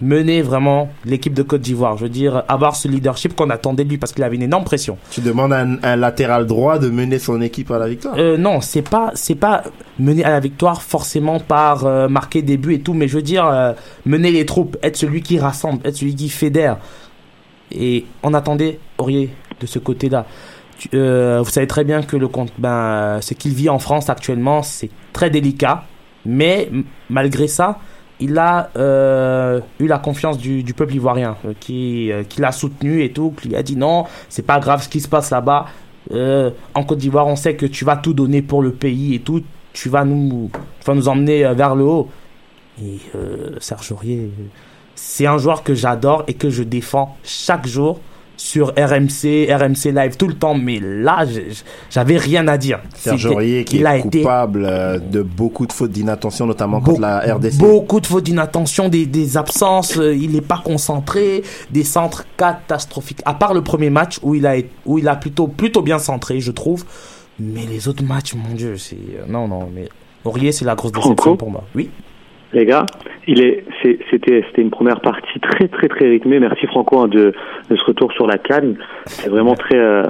mener vraiment l'équipe de Côte d'Ivoire. Je veux dire, avoir ce leadership qu'on attendait de lui parce qu'il avait une énorme pression. Tu demandes à un, un latéral droit de mener son équipe à la victoire? Euh, non, c'est pas c'est pas mener à la victoire forcément par euh, marquer des buts et tout, mais je veux dire euh, mener les troupes, être celui qui rassemble, être celui qui fédère. Et on attendait Aurier de ce côté-là. Vous savez très bien que le compte, ben, ce qu'il vit en France actuellement, c'est très délicat, mais malgré ça, il a euh, eu la confiance du, peuple ivoirien, euh, qui, euh, qui l'a soutenu et tout, qui lui a dit non, c'est pas grave ce qui se passe là-bas. En Côte d'Ivoire, on sait que tu vas tout donner pour le pays et tout, tu vas nous, nous emmener vers le haut. Et Serge Aurier, c'est un joueur que j'adore et que je défends chaque jour sur RMC, RMC Live tout le temps. Mais là, j'avais rien à dire. Serge Aurier qui il est coupable euh, de beaucoup de fautes d'inattention, notamment contre la RDC. Beaucoup de fautes d'inattention, des, des absences, euh, il n'est pas concentré, des centres catastrophiques. À part le premier match où il a, où il a plutôt, plutôt bien centré, je trouve. Mais les autres matchs, mon Dieu, c'est. euh, non, non, mais. Aurier, c'est la grosse déception pour moi. Oui. Les gars, il est, c'est- c'était, c'était une première partie très, très, très rythmée. Merci Franco hein, de, de ce retour sur la canne. C'est vraiment très, euh,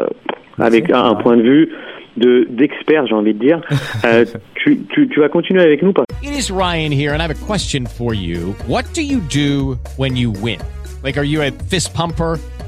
avec un, un point de vue de d'expert, j'ai envie de dire. Euh, tu, tu, tu vas continuer avec nous parce It is Ryan here, and I have a question for you. What do you do when you win? Like, are you a fist pumper?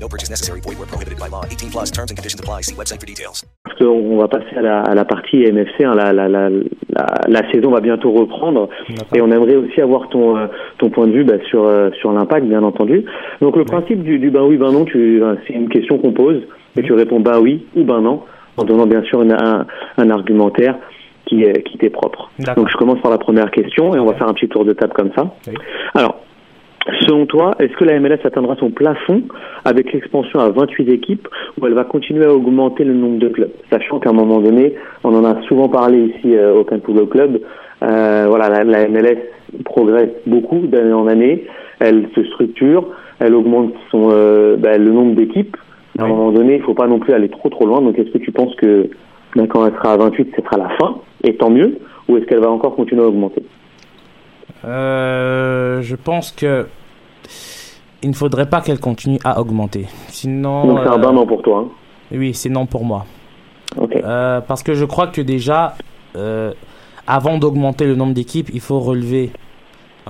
No purchase necessary. Void were prohibited by law. 18 plus terms and conditions apply. See website for details. qu'on va passer à la, à la partie MFC. hein. la, la, la, la, la saison va bientôt reprendre et on aimerait aussi avoir ton, euh, ton point de vue bah, sur, euh, sur l'impact, bien entendu. Donc le principe du, du ben oui, ben non, euh, c'est une question qu'on pose et tu réponds ben oui ou ben non en donnant bien sûr une- un, un argumentaire qui, qui t'est propre. Donc je commence par la première question et on va faire un petit tour de table comme ça. Alors, Selon toi, est-ce que la MLS atteindra son plafond avec l'expansion à 28 équipes ou elle va continuer à augmenter le nombre de clubs? Sachant qu'à un moment donné, on en a souvent parlé ici euh, au Canpulo Club, euh, voilà, la, la MLS progresse beaucoup d'année en année, elle se structure, elle augmente son, euh, bah, le nombre d'équipes. À un moment donné, il faut pas non plus aller trop trop loin. Donc est-ce que tu penses que bah, quand elle sera à 28, ce sera la fin, et tant mieux, ou est-ce qu'elle va encore continuer à augmenter? Euh, je pense que il ne faudrait pas qu'elle continue à augmenter. Sinon. Donc c'est un euh, bain non pour toi. hein Oui, c'est non pour moi. Euh, parce que je crois que déjà, euh, avant d'augmenter le nombre d'équipes, il faut relever.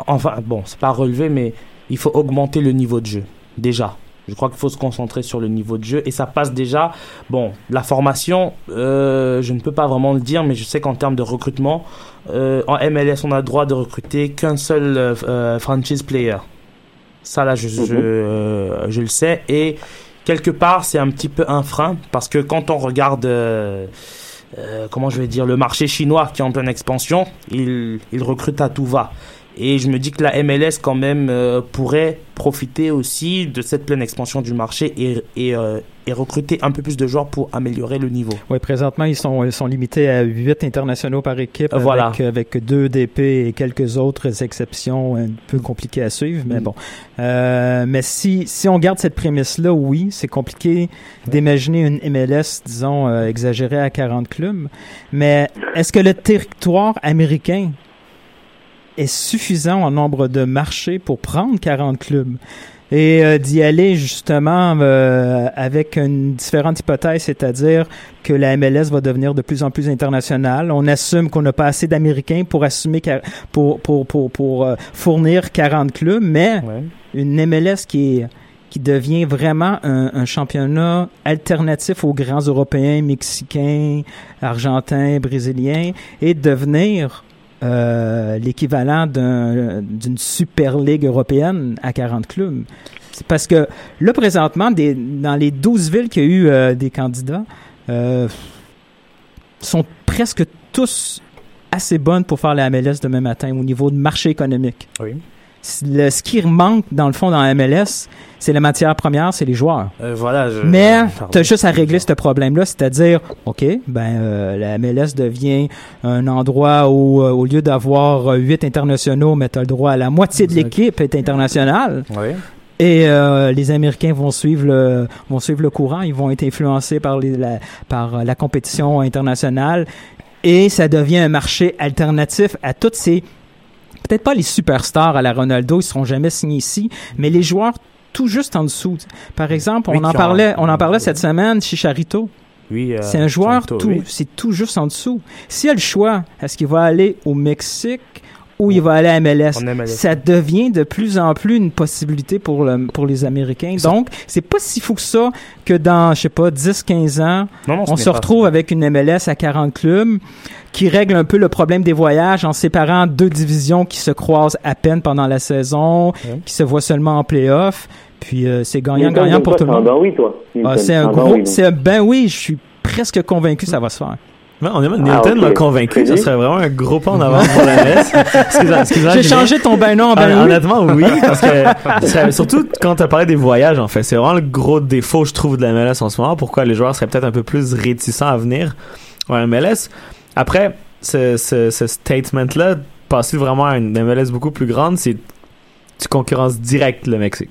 Enfin, bon, c'est pas relever, mais il faut augmenter le niveau de jeu. Déjà. Je crois qu'il faut se concentrer sur le niveau de jeu et ça passe déjà. Bon, la formation, euh, je ne peux pas vraiment le dire, mais je sais qu'en termes de recrutement, euh, en MLS, on a le droit de recruter qu'un seul euh, franchise player. Ça, là, je, je, je le sais. Et quelque part, c'est un petit peu un frein parce que quand on regarde, comment je vais dire, le marché chinois qui est en pleine expansion, il, il recrute à tout va. Et je me dis que la MLS, quand même, euh, pourrait profiter aussi de cette pleine expansion du marché et, et, euh, et recruter un peu plus de joueurs pour améliorer le niveau. Oui, présentement, ils sont, ils sont limités à 8 internationaux par équipe Voilà. avec, avec deux DP et quelques autres exceptions un peu compliquées à suivre, mais Mm. bon. Euh, mais si, si on garde cette prémisse-là, oui, c'est compliqué d'imaginer une MLS, disons, euh, exagérée à 40 clubs. Mais est-ce que le territoire américain est suffisant en nombre de marchés pour prendre 40 clubs? et euh, d'y aller justement euh, avec une différente hypothèse, c'est-à-dire que la MLS va devenir de plus en plus internationale. On assume qu'on n'a pas assez d'Américains pour assumer pour pour pour pour euh, fournir 40 clubs, mais une MLS qui est qui devient vraiment un, un championnat alternatif aux grands Européens, Mexicains, Argentins, Brésiliens, et devenir euh, l'équivalent d'un- d'une Super Ligue européenne à 40 clubs. Parce que là, présentement, des, dans les 12 villes qu'il y a eu euh, des candidats, euh, sont presque tous assez bonnes pour faire la MLS demain matin au niveau de marché économique. Oui. Le, ce qui manque, dans le fond, dans la MLS, c'est la matière première, c'est les joueurs. Euh, voilà. Je... Mais Pardon. tu as juste à régler ce problème-là, c'est-à-dire, OK, ben euh, la MLS devient un endroit où, euh, au lieu d'avoir euh, huit internationaux, mais tu as le droit à la moitié de l'équipe est internationale. Oui. Et euh, les Américains vont suivre le vont suivre le courant, ils vont être influencés par les, la par euh, la compétition internationale et ça devient un marché alternatif à toutes ces peut-être pas les superstars à la Ronaldo, ils seront jamais signés ici, mais les joueurs tout juste en dessous. Par exemple, Oui, on en parlait on en parlait cette semaine Chicharito. Oui, euh, C'est un joueur tout, oui. c'est tout juste en dessous. S'il a le choix, est-ce qu'il va aller au Mexique ou il va aller à MLS? Ça devient de plus en plus une possibilité pour, le, pour les Américains. Donc, c'est pas si fou que ça que dans, je sais pas, 10, 15 ans, Non, non, ce on se pas retrouve avec une MLS à 40 clubs qui règle un peu le problème des voyages en séparant deux divisions qui se croisent à peine pendant la saison, qui se voient seulement en playoff. Puis euh, c'est gagnant-gagnant pour tout le monde. ben oui, toi. Ah, c'est un ben gros, oui, c'est ben oui, je suis presque convaincu que ça va se faire. Ouais, on est, Nilton Ah, ok. m'a convaincu, ça serait vraiment un gros pas en avant pour la excusez-moi, J'ai changé ton ben non en ben oui. Honnêtement, oui, parce que surtout quand tu as parlé des voyages, en fait, c'est vraiment le gros défaut, je trouve, de la MLS en ce moment. Pourquoi les joueurs seraient peut-être un peu plus réticents à venir au MLS. Après, ce, ce, ce statement-là, passer vraiment à une MLS beaucoup plus grande, c'est tu concurrences direct le Mexique.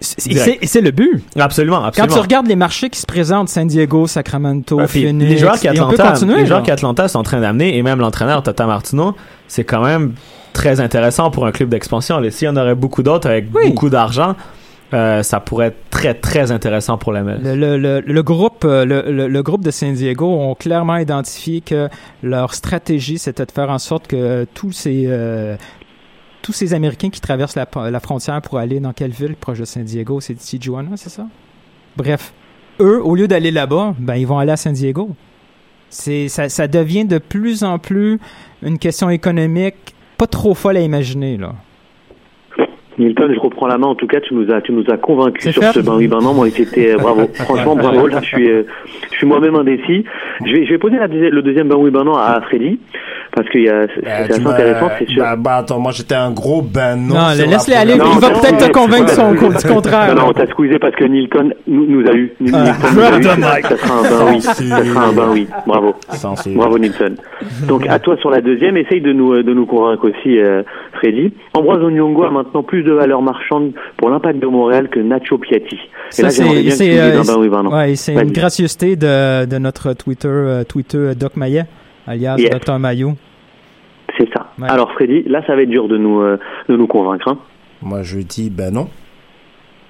C'est- Et le but. Absolument, Quand tu regardes les marchés qui se présentent, San Diego, Sacramento, Ouais, puis Phoenix, les joueurs qui et on peut Atlanta, continuer. les joueurs là. qui Atlanta sont en train d'amener et même l'entraîneur Tata Martino, c'est quand même très intéressant pour un club d'expansion. S'il y en aurait beaucoup d'autres avec beaucoup d'argent, euh, ça pourrait être très très intéressant pour la MLS. Le, le, le, le groupe, euh, le groupe de San Diego ont clairement identifié que leur stratégie, c'était de faire en sorte que tous ces, euh, tous ces Américains qui traversent la, la frontière pour aller dans quelle ville proche de San Diego? C'est Tijuana, c'est ça? Bref, eux, au lieu d'aller là-bas, ben, ils vont aller à San Diego. C'est, ça, ça devient de plus en plus une question économique pas trop folle à imaginer, là. Nilton, je reprends la main. En tout cas, tu nous as, tu nous as convaincus sur ce ben oui, ben non. Moi, c'était euh, bravo. Franchement, bravo. Là, je suis, euh, je suis moi-même indécis. Je vais, je vais poser la le deuxième ben oui, ben non à Freddy parce qu'il y a, c'est Euh, c'est assez intéressant. C'est sûr. Bah, bah, attends, moi j'étais un gros ben non. Non, laisse-les aller, il va peut-être te convaincre son- du contraire. Non, non, on t'a squeezé parce que Nilton nous, nous a eu. Ah, nous a eu. the mic. Ça sera un ben oui. Ça sera un ben oui. Bravo. Bravo Nilton. Donc à toi sur la deuxième, essaye de nous, euh, de nous convaincre aussi, euh, Freddy. Ambroise Onyongo a maintenant plus de valeur marchande pour l'impact de Montréal que Nacho Piatti. Et Ça, là, j'aimerais bien que tu c'est, euh, ben ben une gracieuseté de, de notre Twitter, euh, Twitter Doc Maillet, alias Yes. Dr Maillot. C'est ça. Alors Freddy, là ça va être dur de nous, euh, de nous convaincre. Hein. Moi je dis ben non.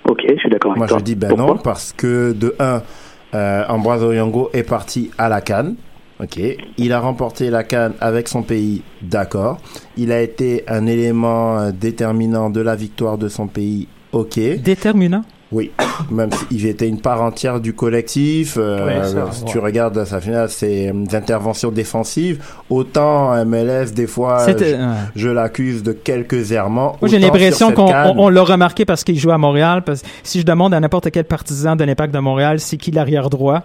Ok, je suis d'accord avec Moi toi. je dis ben Pourquoi non parce que de un, euh, Ambroise Oyango est parti à la Cannes. Ok, il a remporté la Cannes avec son pays, d'accord. Il a été un élément euh, déterminant de la victoire de son pays, ok. Déterminant? Oui, même s'il était une part entière du collectif. euh, ça, si ouais. tu regardes sa finale, ses euh, interventions défensives. Autant MLS, des fois, je, ouais. je l'accuse de quelques errements. Moi, j'ai l'impression qu'on l'a remarqué parce qu'il joue à Montréal. Parce si je demande à n'importe quel partisan de l'Impact de Montréal, c'est qui l'arrière droit,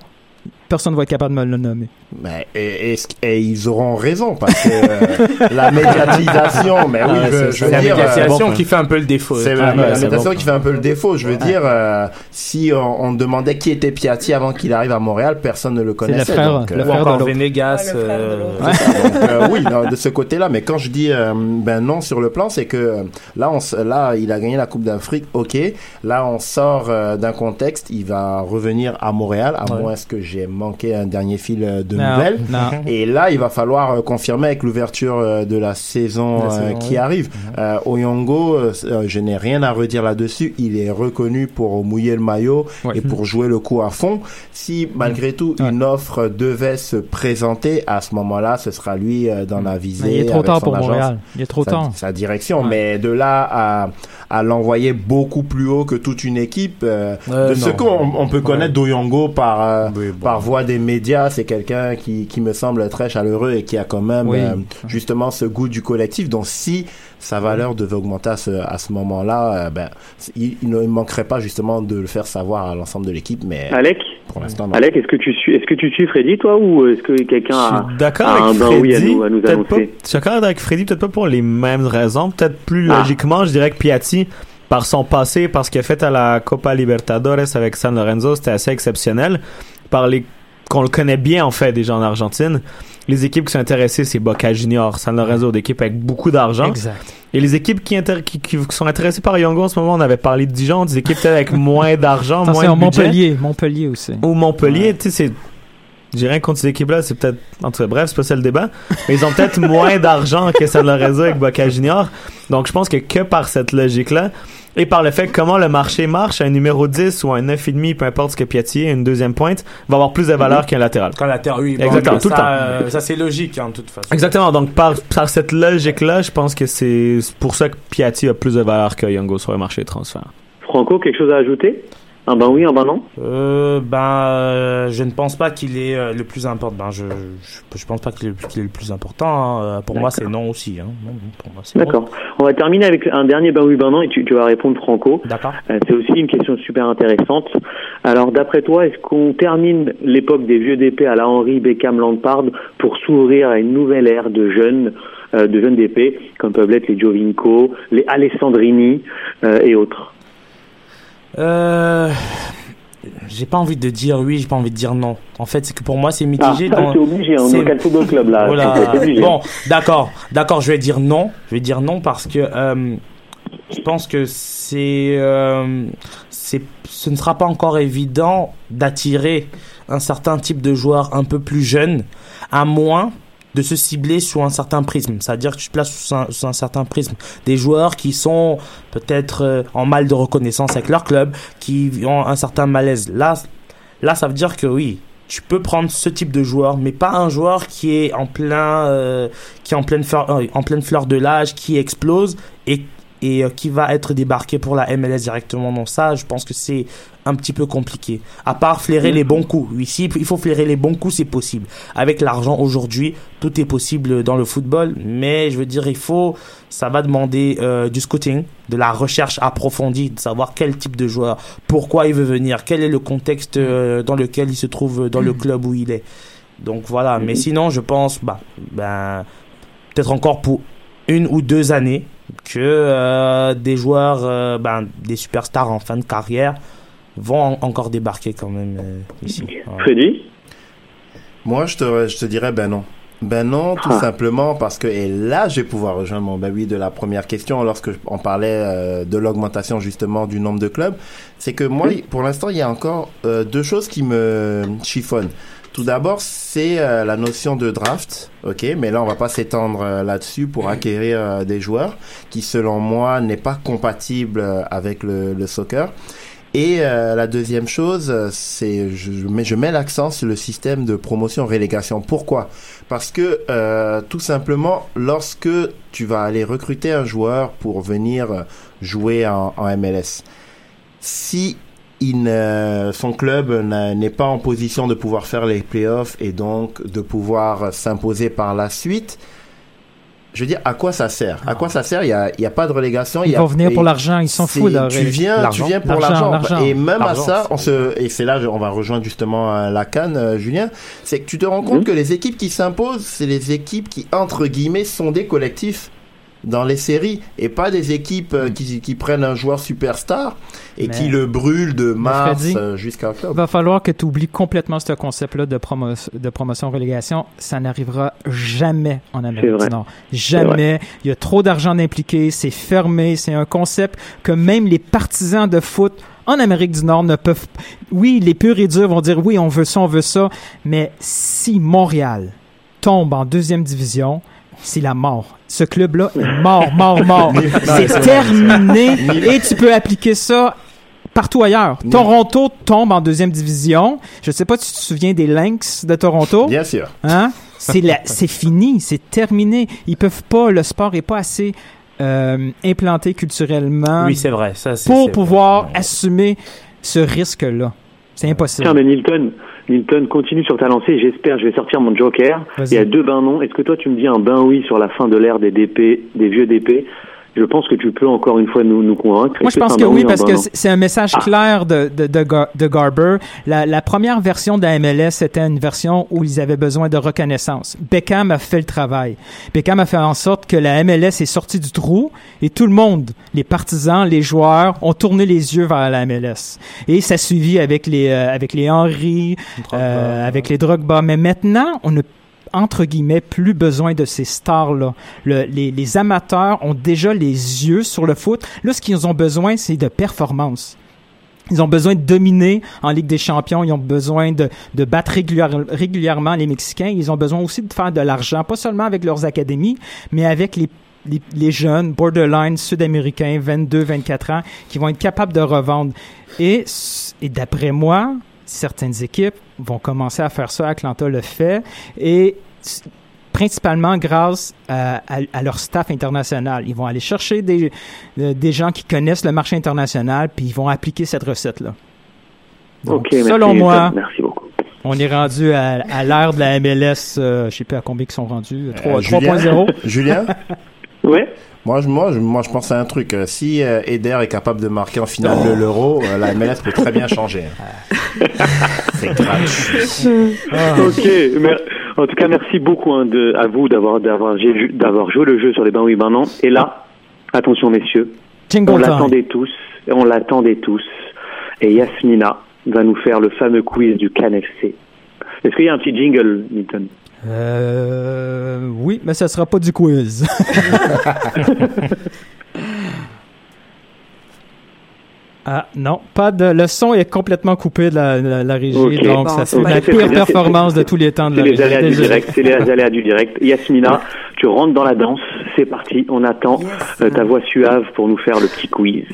personne ne va être capable de me le nommer. Mais, et, et- et ils auront raison parce que euh, la médiatisation, mais oui, Ah, je, c'est- je c'est veux la dire, médiatisation euh, qui fait un peu le défaut. C'est Ah, la, médiatisation bon. qui fait un peu le défaut. Je veux dire, euh, si on, on demandait qui était Piatti avant qu'il arrive à Montréal, personne ne le connaissait. frère- donc, le euh, Ou encore Venegas. euh, donc, euh, oui, non, de ce côté-là. Mais quand je dis euh, ben non sur le plan, c'est que là, on, là, il a gagné la Coupe d'Afrique. Ok. Là, on sort euh, d'un contexte. Il va revenir à Montréal, à Ouais. moins que j'ai manquait un dernier fil euh, de Non, nouvelles. non. Et là, il va falloir euh, confirmer avec l'ouverture euh, de la saison, La euh, saison, qui oui. arrive. Euh, Oyongo, je n'ai rien à redire là-dessus. Il est reconnu pour mouiller le maillot Ouais. et pour jouer le coup à fond. Si malgré tout une offre devait se présenter, à ce moment-là, ce sera lui euh, dans la visée. Mais il est trop avec tard son pour agence, Montréal. Il est trop sa, tard. Sa direction. Ouais. Mais de là à, à l'envoyer beaucoup plus haut que toute une équipe, euh, Euh, de ce qu'on on peut Ouais. connaître d'Oyongo par, euh, Oui, bon. par voie des médias, c'est quelqu'un qui, qui me semble très chaleureux et qui a quand même Oui. euh, justement ce goût du collectif. Donc si sa valeur devait augmenter à ce, à ce moment-là, euh, ben, il, il ne manquerait pas justement de le faire savoir à l'ensemble de l'équipe. Mais Alec, pour l'instant, non. Alec, est-ce que tu suis, est-ce que tu suis Freddy, toi, ou est-ce que quelqu'un Je a, suis d'accord a un avec ben oui à Freddy. nous, à nous peut-être pas, je suis d'accord avec Freddy, peut-être pas pour les mêmes raisons. Peut-être plus Ah. logiquement, je dirais que Piatti, par son passé, par ce qu'il a fait à la Copa Libertadores avec San Lorenzo, c'était assez exceptionnel. Par les qu'on le connaît bien en fait déjà en Argentine. Les équipes qui sont intéressées, c'est Boca Junior, San Lorenzo, des équipes avec beaucoup d'argent. Exact. Et les équipes qui, intér- qui, qui sont intéressées par Yongo en ce moment, on avait parlé de Dijon, des équipes peut-être avec moins d'argent, moins de budget. Montpellier. Montpellier aussi. Ou Montpellier, tu sais, c'est. J'ai rien contre ces équipes-là, c'est peut-être. En tout cas, bref, c'est pas ça le débat. Mais ils ont peut-être moins d'argent que San Lorenzo avec Boca Junior. Donc, je pense que que par cette logique-là, et par le fait que comment le marché marche, un numéro 10 ou un 9,5, peu importe ce que Piatti est, une deuxième pointe, va avoir plus de valeur qu'un latéral. Quand la terre, oui. bon, Exactement, tout le ça, temps. euh, ça, c'est logique, hein, de toute façon. Exactement. Donc, par, par cette logique-là, je pense que c'est pour ça que Piatti a plus de valeur que Youngo sur le marché de transfert. Franco, quelque chose à ajouter? Ben oui, un ben non Euh, ben, euh, je ne pense pas qu'il est euh, le plus important. Ben, je, je, je pense pas qu'il est, le plus important. hein. Euh, Pour moi, c'est non aussi. Hein. Pour moi, c'est non. D'accord. On va terminer avec un dernier ben oui, ben non, et tu, tu vas répondre Franco. D'accord. C'est aussi une question super intéressante. Alors, d'après toi, est-ce qu'on termine l'époque des vieux DP à la Henry, Beckham, Lampard pour s'ouvrir à une nouvelle ère de jeunes, de jeunes DP, comme peuvent l'être les Giovinco, les Alessandrini et autres? Euh, j'ai pas envie de dire oui, j'ai pas envie de dire non. En fait, c'est que pour moi, c'est Ah, mitigé. ça, dans- obligé, c'est- dans quel football club là Voilà. Bon, d'accord, d'accord, je vais dire non. Je vais dire non parce que euh, je pense que c'est, euh, c'est, ce ne sera pas encore évident d'attirer un certain type de joueur un peu plus jeune, à moins de se cibler sur un certain prisme. C'est-à-dire que tu places sous un, sous un certain prisme des joueurs qui sont peut-être euh, en mal de reconnaissance avec leur club, qui ont un certain malaise. Là, là, ça veut dire que oui, tu peux prendre ce type de joueur, mais pas un joueur qui est en plein, euh, qui est en pleine fleur, euh, en pleine fleur de l'âge, qui explose et et euh, qui va être débarqué pour la MLS directement. Non, ça, je pense que c'est un petit peu compliqué. À part flairer les bons coups. Oui, si il faut flairer les bons coups, c'est possible. Avec l'argent aujourd'hui, tout est possible dans le football, mais je veux dire, il faut, ça va demander euh, du scouting, de la recherche approfondie, de savoir quel type de joueur, pourquoi il veut venir, quel est le contexte euh, dans lequel il se trouve dans le club où il est. Donc voilà, mais sinon, je pense, bah, ben, peut-être encore pour une ou deux années que euh, des joueurs, euh, ben, des superstars en fin de carrière vont en- encore débarquer quand même euh, ici. Freddy Moi, je te, je te dirais ben non. Ben non, tout Ah. simplement parce que, et là, je vais pouvoir rejoindre mon ben oui de la première question lorsque on parlait euh, de l'augmentation justement du nombre de clubs. C'est que moi, pour l'instant, il y a encore euh, deux choses qui me chiffonnent. Tout d'abord, c'est euh, la notion de draft, ok, mais là, on va pas s'étendre euh, là-dessus pour acquérir euh, des joueurs qui, selon moi, n'est pas compatible euh, avec le, le soccer. Et euh, la deuxième chose, c'est je, je mets, je mets l'accent sur le système de promotion-relégation. Pourquoi? Parce que euh, tout simplement, lorsque tu vas aller recruter un joueur pour venir jouer en, en MLS, si il ne- son club n'est pas en position de pouvoir faire les playoffs et donc de pouvoir euh, s'imposer par la suite, je veux dire, à quoi ça sert? À quoi ça sert? Il y a, il y a pas de relégation. il Ils y a- vont venir pour l'argent, ils s'en foutent. Tu viens, tu l'argent. viens pour L'argent. Et même à ça, on se, et c'est là, on va rejoindre justement euh, la canne, euh, Julien. C'est que tu te rends compte que les équipes qui s'imposent, c'est les équipes qui entre guillemets sont des collectifs dans les séries et pas des équipes euh, qui, qui prennent un joueur superstar et Mais- qui le brûlent de mars euh, jusqu'à octobre. Il va falloir que tu oublies complètement ce concept-là de, promo de promotion-relégation. Ça n'arrivera jamais en Amérique du Nord. Jamais. Il y a trop d'argent impliqué. C'est fermé. C'est un concept que même les partisans de foot en Amérique du Nord ne peuvent. Oui, les purs et durs vont dire oui, on veut ça, on veut ça, mais si Montréal tombe en deuxième division, c'est la mort. Ce club-là est mort, mort, mort. Non, c'est terminé et tu peux appliquer ça partout ailleurs. Toronto tombe en deuxième division. Je sais pas si tu te souviens des Lynx de Toronto. Bien sûr. Hein? C'est la- c'est fini, c'est terminé. Ils peuvent pas, le sport est pas assez euh, implanté culturellement Oui, c'est vrai. Ça, c'est- pour pouvoir assumer ce risque-là. C'est impossible. Tiens, mais Nilton, Nilton, continue sur ta lancée. J'espère, je vais sortir mon joker. Il y a deux bains non. Est-ce que toi, tu me dis un bain oui sur la fin de l'ère des DP, des vieux DP Je pense que tu peux encore une fois nous, nous convaincre. Moi, je pense que oui, parce que c'est- un message clair de, de, de, Gar- de Garber. La, la première version de la MLS, c'était une version où ils avaient besoin de reconnaissance. Beckham a fait le travail. Beckham a fait en sorte que la MLS est sortie du trou et tout le monde, les partisans, les joueurs, ont tourné les yeux vers la MLS. Et ça suivi avec les, euh, avec les Henry, euh, avec les Drogba. Mais maintenant, on ne entre guillemets, plus besoin de ces stars-là. Le- les, amateurs ont déjà les yeux sur le foot. Là, ce qu'ils ont besoin, c'est de performance. Ils ont besoin de dominer en Ligue des Champions. Ils ont besoin de, de battre régulière- régulièrement les Mexicains. Ils ont besoin aussi de faire de l'argent, pas seulement avec leurs académies, mais avec les, les, les jeunes borderline sud-américains, 22, 24 ans, qui vont être capables de revendre. Et, et d'après moi, certaines équipes vont commencer à faire ça. Atlanta le fait. Et principalement grâce à, à- à leur staff international. Ils vont aller chercher des, euh, des gens qui connaissent le marché international, puis ils vont appliquer cette recette-là. Donc, Ok, merci, selon moi, Merci beaucoup. on est rendu à, à l'ère de la MLS, euh, je sais pas à combien ils sont rendus, 3 Euh, Julien? 3.0. Julien? Moi, je, moi, je, moi, je pense à un truc. Euh, Si euh, Eder est capable de marquer en finale de l'Euro, euh, la MLS peut très bien changer. C'est gratuit. Ok, mer- en tout cas, merci beaucoup hein, de, à vous d'avoir d'avoir j'ai- d'avoir joué le jeu sur les bains oui bains non. Et là, attention messieurs, Jingle on l'attendait tous, on l'attendait tous. Et Yasmina va nous faire le fameux quiz du CanFC. Est-ce qu'il y a un petit jingle, Newton Euh, oui, mais ça sera pas du quiz. Ah non, pas de. Le son est complètement coupé de la, la, la régie, donc Bon, ça c'est la pire bien, performance de tous les temps de C'est la les régie. aléas du direct. C'est les aléas du direct. Yasmina, tu rentres dans la danse. C'est parti. On attend euh, ta voix suave pour nous faire le petit quiz.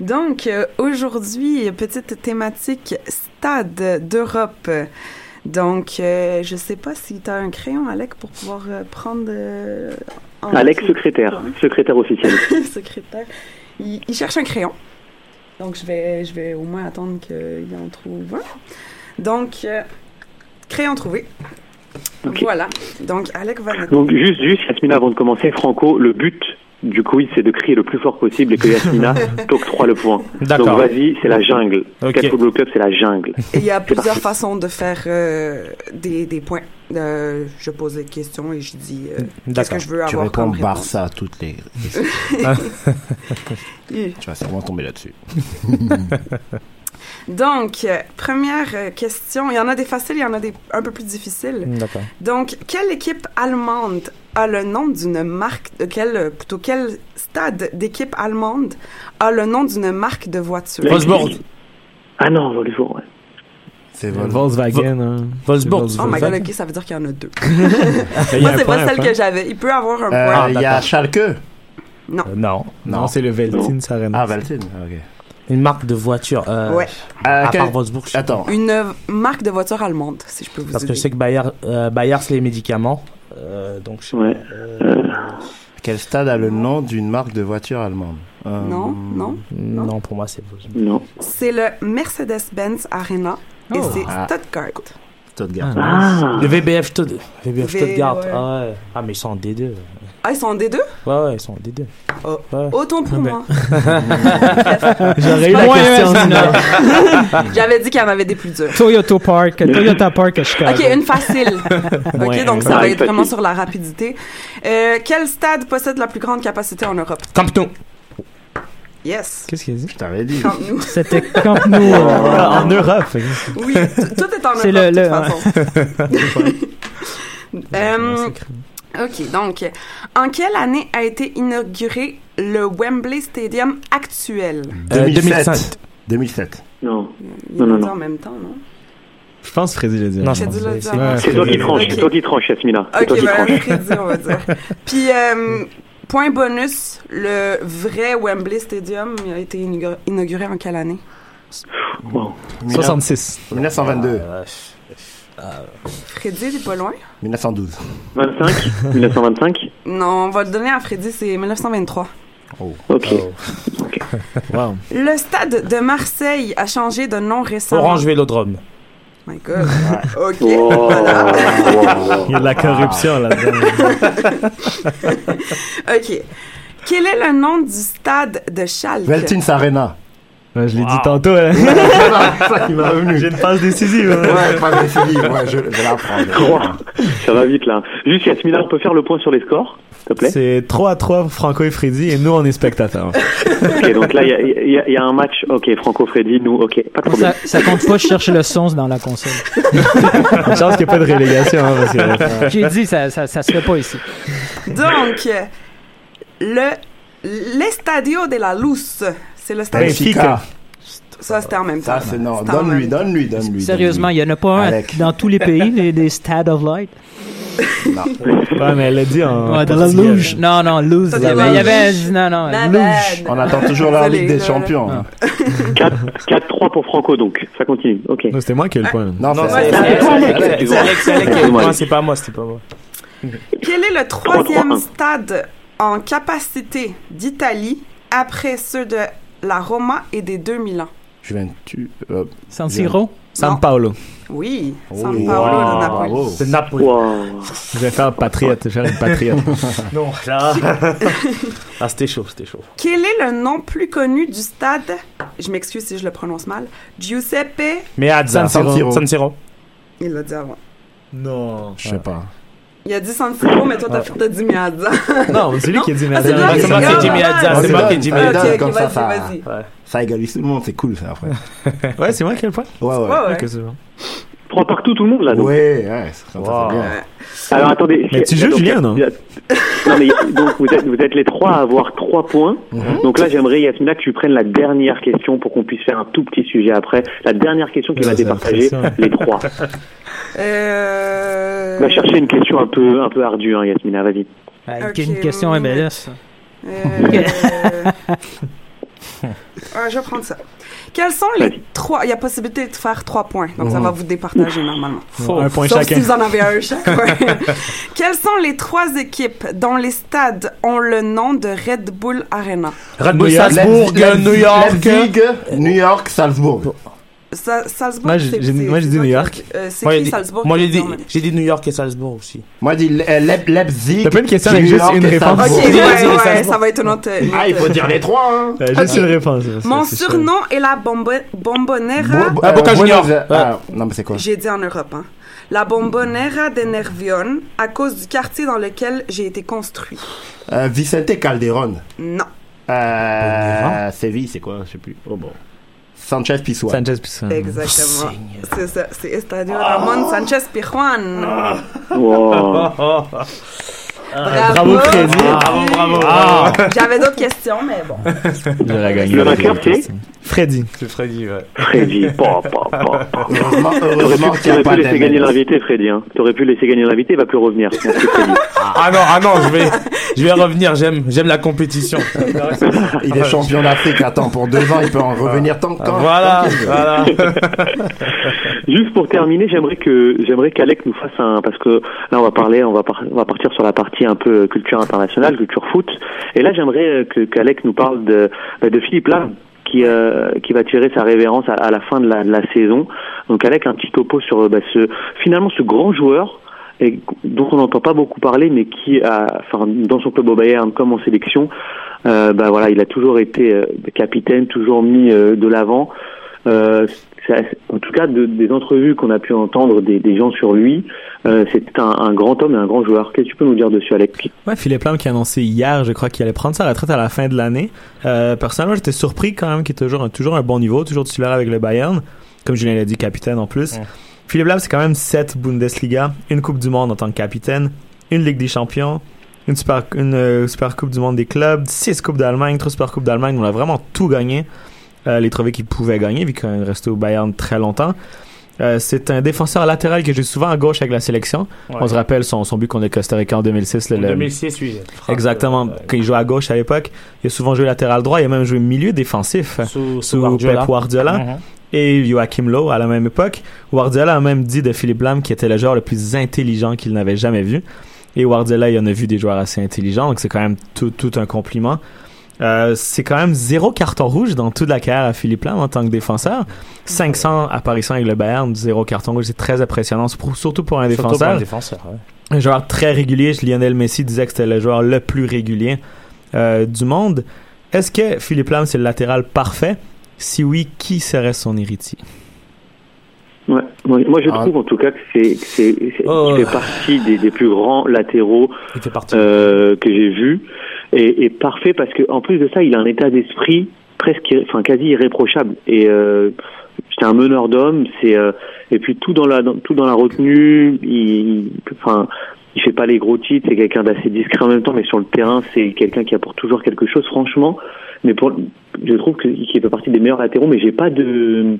Donc, euh, aujourd'hui, petite thématique stade d'Europe. Donc, euh, je sais pas si tu as un crayon, Alec, pour pouvoir euh, prendre... euh, note. secrétaire, secrétaire officiel. secrétaire. Il, il cherche un crayon. Donc, je vais, je vais au moins attendre qu'il en trouve un. Donc, euh, crayon trouvé. Voilà. Donc, Alec va. Donc juste, juste Yasmina, avant de commencer, Franco, le but du quiz, c'est de crier le plus fort possible et que Yasmina t'octroie le point. D'accord. Donc vas-y, c'est la jungle. Ok. Cat Football Club, c'est la jungle. Il y a plusieurs parti. façons de faire euh, des, des points. Euh, je pose des questions et je dis euh, qu'est-ce que je veux Tu avoir réponds comme réponse? Barça à toutes les. Tu vas sûrement tomber là-dessus. Donc, euh, première question. Il y en a des faciles, il y en a des un peu plus difficiles. D'accord. Donc, quelle équipe allemande a le nom d'une marque, de quel, euh, plutôt quel stade d'équipe allemande a le nom d'une marque de voiture? Wolfsburg. Ah non, Wolfsburg, ouais. C'est Volkswagen. hein. Wolfsburg. Oh my god, ok, ça veut dire qu'il y en a deux. Moi, c'est pas celle que j'avais. Il peut avoir un Euh, point. Il y a Schalke. Non. Euh, non. Non, c'est le Veltin Sarena. Ah, Valtin. Ok. Une marque de voiture. Euh, Ouais. À quel- part Wolfsburg. Attends. Une marque de voiture allemande, si je peux vous Parce que je sais que Bayer, euh, Bayer c'est les médicaments. Euh, donc, je sais Ouais. pas, euh, Quel stade a le nom d'une marque de voiture allemande Euh, Non, non. non, pour moi, c'est. Non. C'est le Mercedes-Benz Arena et Oh. c'est Ah. Stuttgart. Stuttgart. Ah. Le VBF, Stutt- VBF V, Stuttgart. ouais. Ah, ouais. ah, mais ils sont en D2. Ah, ils sont en D2? Ouais, ouais, ils sont en D2. Oh. Ouais. Autant pour moi. J'aurais eu la Ouais, question. ouais. J'avais dit qu'il y en avait des plus durs. Toyota Park, Toyota Park à Chicago. Ok, une facile. ok, donc ça va être vraiment sur la rapidité. Euh, quel stade possède la plus grande capacité en Europe? Camp Nou. Yes. Qu'est-ce qu'il a dit? Je t'avais dit. Camp Nou. C'était Camp Nou. euh, en Europe. Oui, tout est en Europe C'est de le- toute le- façon. Euh, ok, donc, en quelle année a été inauguré le Wembley Stadium actuel? Euh, 2007. 2005. 2007. Non. Il Non, l'a non, en même temps, non? Je pense Freddy l'a dit. Non. C'est toi qui tranches, Ok. c'est toi qui tranches, Yasmina. C'est Ok, toi qui ben, tranches. Freddy, on va dire. Puis, euh, point bonus, le vrai Wembley Stadium a été inauguré- en quelle année? Wow. 66. 1922. Freddy, t'es pas loin? 1912. 25 1925 Non, on va le donner à Freddy, c'est 1923. Ok. Wow. Le stade de Marseille a changé de nom récemment. Orange Vélodrome. My God. ok, Oh. voilà. Il y a de la corruption là-dedans. ok. Quel est le nom du stade de Schalke? Veltins Arena. Ouais, je l'ai dit tantôt. Hein. C'est ça qui revenu. J'ai une passe décisive. hein. Ouais, pas décisif. Ouais, je, je la prends. Wow. Ça va vite là. Juste Yasmina, on peut faire le point sur les scores, s'il te plaît C'est 3 à 3 pour Franco et Freddy et nous on est spectateurs. Ok, donc là, il y a, y y un match. Ok, Franco Freddy, nous, ok, pas de problème. Ça, ça compte pas, je cherche le son dans la console. Une chance qu'il n'y a pas de relégation. Hein, parce que, J'ai dit, ça, ça, ça se fait pas ici. Donc, le l'Estadio de la Luz, c'est le stade. Benfica. Ça, c'était en même temps. Ça, c'est non. Donne-lui, donne-lui, donne-lui. Sérieusement, il y en a pas un Alec. dans tous les pays, les, les Stade of Light? ouais, mais elle l'a dit en. Ouais, de la portugais. luge. Non, non. Ça, Il y avait, il y luge. avait- non, non, luge. On attend toujours la Ligue des Champions. là. hein. 4 4-3 pour Franco, donc. Ça continue. Ok. Non, C'était moi qui ai le point. Non, Non, c'est c'est Alex, c'est pas moi, c'était pas moi. Quel est le troisième 3-3-1. stade en capacité d'Italie après ceux de la Roma et des deux Milan? Juventus. euh, San Siro. San. Paolo. Oui, oh, San Paolo wow, de Napoli. C'est Napoli. Wow. Je vais faire patriote. Faire une patriote. Non, là. ah, c'était chaud, c'était chaud. Quel est le nom plus connu du stade? Je m'excuse si je le prononce mal. Giuseppe. Mais à San. Siro. San Siro. Il l'a dit avant. non. Je sais pas. Il a dit San Siro, mais toi, t'as dit Miazza. Non, c'est lui qui a dit Ah, c'est moi qui ai dit Ah, Miazza, c'est moi qui ai dit Miazza. comme ça, ça, égalise tout le monde, c'est cool ça après. Ouais, c'est moi qui ai le point. Ouais, ouais. Ouais, ouais. Ok, c'est bon. 3 partout, tout le monde là. Donc. Ouais, ouais, ça, Wow. bien. Alors attendez. Mais tu joues, Julien, non mais donc vous êtes, vous êtes les trois à avoir 3 points. Mhm. Donc là, j'aimerais, Yasmina, que tu prennes la dernière question pour qu'on puisse faire un tout petit sujet après. La dernière question qui Ouais, va départager les trois. Euh... On va chercher une question un peu, un peu ardue, hein, Yasmina, vas-y. Avec Ok, une question. MLS. Euh... ah, je vais prendre ça. Quels sont les trois... Il y a possibilité de faire trois points, donc ça va vous départager normalement. Un point Sauf chacun. si vous en avez un chaque fois. Quelles sont les trois équipes dont les stades ont le nom de Red Bull Arena? Red Bull. Salzbourg, New York. New York, Salzbourg. Sa- Salzbourg, Moi, j'ai- j'ai- j'ai dit New York. euh, c'est Moi, j'ai qui dit, Salzbourg? moi, j'ai dit, dit j'ai dit New York et Salzbourg aussi. Moi, dis Le- euh, Leip- Leipzig. T'as pas une question avec New juste York une réponse? Ok, ouais, J'ai dit ouais, ça va être une autre... une Ah, il faut dire les trois, hein. Euh, juste une réponse. Mon surnom est la bombo- bombonera... Bo- Ah, euh, Boca Junior. Buenos- Ah, non, mais c'est quoi? J'ai dit en Europe, hein. La bombonera de Nervion, à cause du quartier dans lequel j'ai été construit. Euh, Vicente Calderon. Non. Euh, Séville, c'est quoi? Je sais plus. Oh bon. Sanchez Pissoa. Sanchez Pizarro. Exactement. C'est ça. C'est Estadio Ramon Sanchez Pijuan. Wow. Bravo, Freddy. Bravo, bravo. Ah. J'avais d'autres questions, mais bon. J'aurais gagné. Le vainqueur, c'est Freddy. C'est Freddy, ouais. Freddy. Pa, pa, pa, pa. Heureusement, T'aurais pu, qu'il t'aurais laisser gagner l'invité, Freddy. Hein. T'aurais pu laisser gagner l'invité, il va plus revenir. Merci. Ah non, ah non, je vais, je vais revenir. J'aime, j'aime la compétition. Il est champion d'Afrique. Attends, pour deux ans, il peut en revenir tant que. Voilà, voilà. Juste pour terminer, j'aimerais que j'aimerais qu'Alec nous fasse un parce que là on va parler, on va on va partir sur la partie un peu culture internationale, culture foot. Et là j'aimerais euh, que qu'Alec nous parle de bah, de Philippe Lam qui euh, qui va tirer sa révérence à, la fin de la, de la saison. Donc Alec un petit topo sur bah, ce finalement ce grand joueur et dont on n'entend pas beaucoup parler, mais qui a, enfin, dans son club au Bayern comme en sélection, euh, bah voilà, il a toujours été euh, capitaine, toujours mis euh, de l'avant. Euh, c'est- en tout cas, de- des entrevues qu'on a pu entendre des, des gens sur lui, euh, c'était un, un grand homme et un grand joueur. Qu'est-ce que tu peux nous dire dessus, Alec? Ouais, Philippe Lam qui a annoncé hier, je crois qu'il allait prendre sa retraite à la fin de l'année. Euh, personnellement, j'étais surpris quand même qu'il est toujours, un- toujours un bon niveau, toujours titulaire avec le Bayern. Comme Julien l'a dit, capitaine en plus. Philippe Lam, c'est quand même 7 Bundesliga, une Coupe du Monde en tant que capitaine, une Ligue des Champions, une Super, une, euh, super Coupe du Monde des clubs, 6 Coupes d'Allemagne, 3 Super Coupes d'Allemagne. On a vraiment tout gagné. Euh, les trophées qu'il pouvait gagner, vu qu'il est resté au Bayern très longtemps. Euh, c'est un défenseur latéral que j'ai souvent à gauche avec la sélection. Ouais. On se rappelle son, son but contre le Costa Rica en 2006. le- En le- 2006, oui. Exactement. euh, Quand il jouait à gauche à l'époque, il a souvent joué latéral droit. Il a même joué milieu défensif Sous- sous sous Guardiola. Pep Guardiola Mhm. et Joachim Low à la même époque. Guardiola a même dit de Philippe Lam qu'il était le joueur le plus intelligent qu'il n'avait jamais vu. Et Guardiola, il en a vu des joueurs assez intelligents, donc c'est quand même tout, tout un compliment. Euh, c'est quand même zéro carton rouge dans toute la carrière à Philippe Lam en tant que défenseur. 500 apparitions avec le Bayern, zéro carton rouge, c'est très impressionnant, pour- surtout pour un Surtout pour défenseur. un défenseur, ouais. Un joueur très régulier. Lionel Messi disait que c'était le joueur le plus régulier euh, du monde. Est-ce que Philippe Lam, c'est le latéral parfait? Si oui, qui serait son héritier? Ouais. Moi, moi, je Ah. trouve en tout cas que c'est, c'est, c'est- Oh. il fait partie des, des plus grands latéraux euh, que j'ai vus et, et parfait parce que en plus de ça, il a un état d'esprit presque, enfin quasi irréprochable et euh, c'est un meneur d'hommes. C'est euh, et puis tout dans la dans- tout dans la retenue. Il, enfin, il fait pas les gros titres. C'est quelqu'un d'assez discret en même temps, mais sur le terrain, c'est quelqu'un qui apporte toujours quelque chose. Franchement, mais pour je trouve qu'il fait partie des meilleurs latéraux, mais j'ai pas de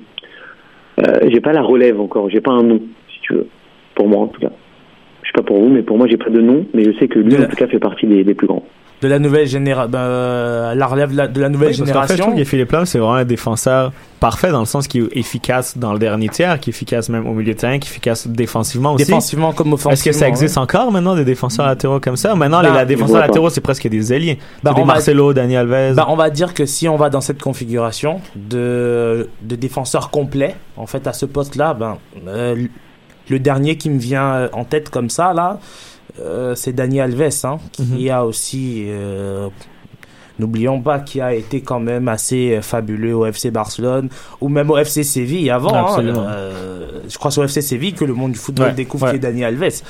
euh, j'ai pas la relève encore, j'ai pas un nom, si tu veux. Pour moi, en tout cas. Je sais pas pour vous, mais pour moi, j'ai pas de nom, mais je sais que lui, en tout cas, fait partie des, des plus grands. De la nouvelle génération, la relève de la, de la nouvelle Oui, parce qu'en fait, je génération. trouve que Philippe Lam, c'est vraiment un défenseur parfait dans le sens qu'il est efficace dans le dernier tiers, qui est efficace même au milieu de terrain, qui est efficace défensivement aussi. Défensivement comme offensivement. Est-ce que ça existe ouais. encore maintenant des défenseurs latéraux comme ça? Maintenant, les Bah, la je défenseurs latéraux, c'est presque des ailiers. Bah, des va- Marcelo, Dani Alves. Bah, on va dire que si on va dans cette configuration de, de défenseur complet, en fait, à ce poste-là, ben, euh, le dernier qui me vient en tête comme ça, là, euh, c'est Dani Alves, hein, qui Mhm. a aussi, euh, n'oublions pas, qui a été quand même assez euh, fabuleux au FC Barcelone, ou même au FC Séville avant. hein, euh, je crois sur au FC Séville que le monde du football Ouais, découvre ouais. qui est Dani Alves.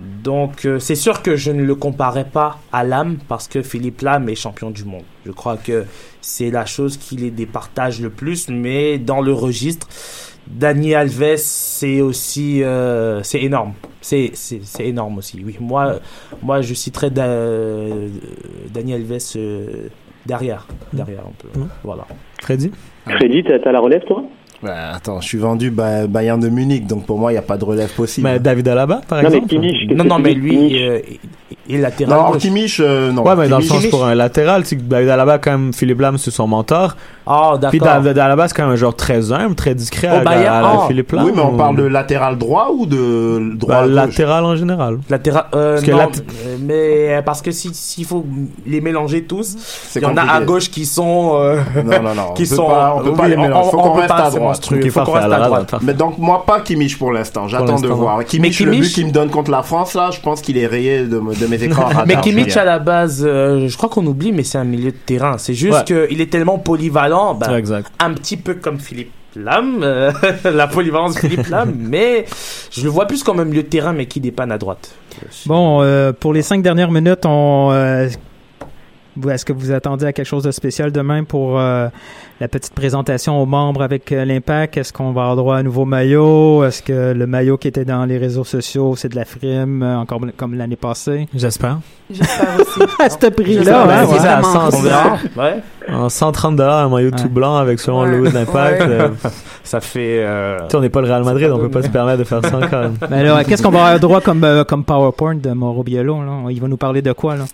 Donc, euh, c'est sûr que je ne le comparais pas à Lam parce que Philippe Lam est champion du monde. Je crois que c'est la chose qui les départage le plus, mais dans le registre, Dani Alves, c'est aussi, euh, c'est énorme. C'est, c'est, c'est énorme aussi. Oui, moi, moi, je citerai Da- euh, Dani Alves euh, derrière, derrière un peu. Mhm. Voilà. Freddy? Crédit, t'as t'as la relève, toi? Bah, attends, je suis vendu Ba- Bayern de Munich, donc pour moi, il n'y a pas de relève possible. Mais David Alaba, par Non, mais exemple? Kimmich, Non, non, mais lui, Kimmich? euh, il est latéral non. Kimmich, euh, non. Ouais, mais dans le sens pour un latéral, c'est que David Alaba, quand même, Philippe Lam, c'est son mentor. Ah, Puis d'accord. David Alaba, c'est quand même un joueur très humble, très discret Au à, à la oh. Philippe Lam. Oui, mais on ou- parle de latéral droit ou de droit Bah, à gauche? latéral en général. Latéral, euh, Parce que non, lat- euh, mais parce que si s'il faut les mélanger tous, il y en a à gauche qui sont euh, Non, non, non. qui on sont pas, on peut pas les mélanger. Faut qu'on reste à droite. Ok, Faut qu'on reste à droite. Mais donc, moi, pas Kimmich pour l'instant. J'attends de voir. Kimmich, le but qu'il me donne contre la France, là, je pense qu'il est rayé de, de mes écrans radars. Mais Kimmich à la base, euh, je crois qu'on oublie, mais c'est un milieu de terrain. C'est juste Ouais. qu'il est tellement polyvalent, Ouais, exact. un petit peu comme Philippe Lam, euh, la polyvalence de Philippe Lam, mais je le vois plus comme un milieu de terrain, mais qui dépanne à droite. Bon, euh, pour les cinq dernières minutes, on. euh, Est-ce que vous attendez à quelque chose de spécial demain pour euh, la petite présentation aux membres avec euh, l'Impact? Est-ce qu'on va avoir droit à un nouveau maillot? Est-ce que le maillot qui était dans les réseaux sociaux, c'est de la frime, euh, encore comme l'année passée? J'espère. J'espère aussi. À ce prix-là, hein, ben, ouais. c'est ça, à vraiment 100, On verra. Ouais. en 130 dollars un maillot tout blanc avec selon Ouais. le logo de l'impact. Ouais. euh, Ça fait. euh, tu sais, on n'est pas le Real Madrid, on peut pas se permettre de faire ça encore. Mais alors, qu'est-ce qu'on va avoir droit comme, euh, comme PowerPoint de Mauro Biello? Là? Il va nous parler de quoi? Là?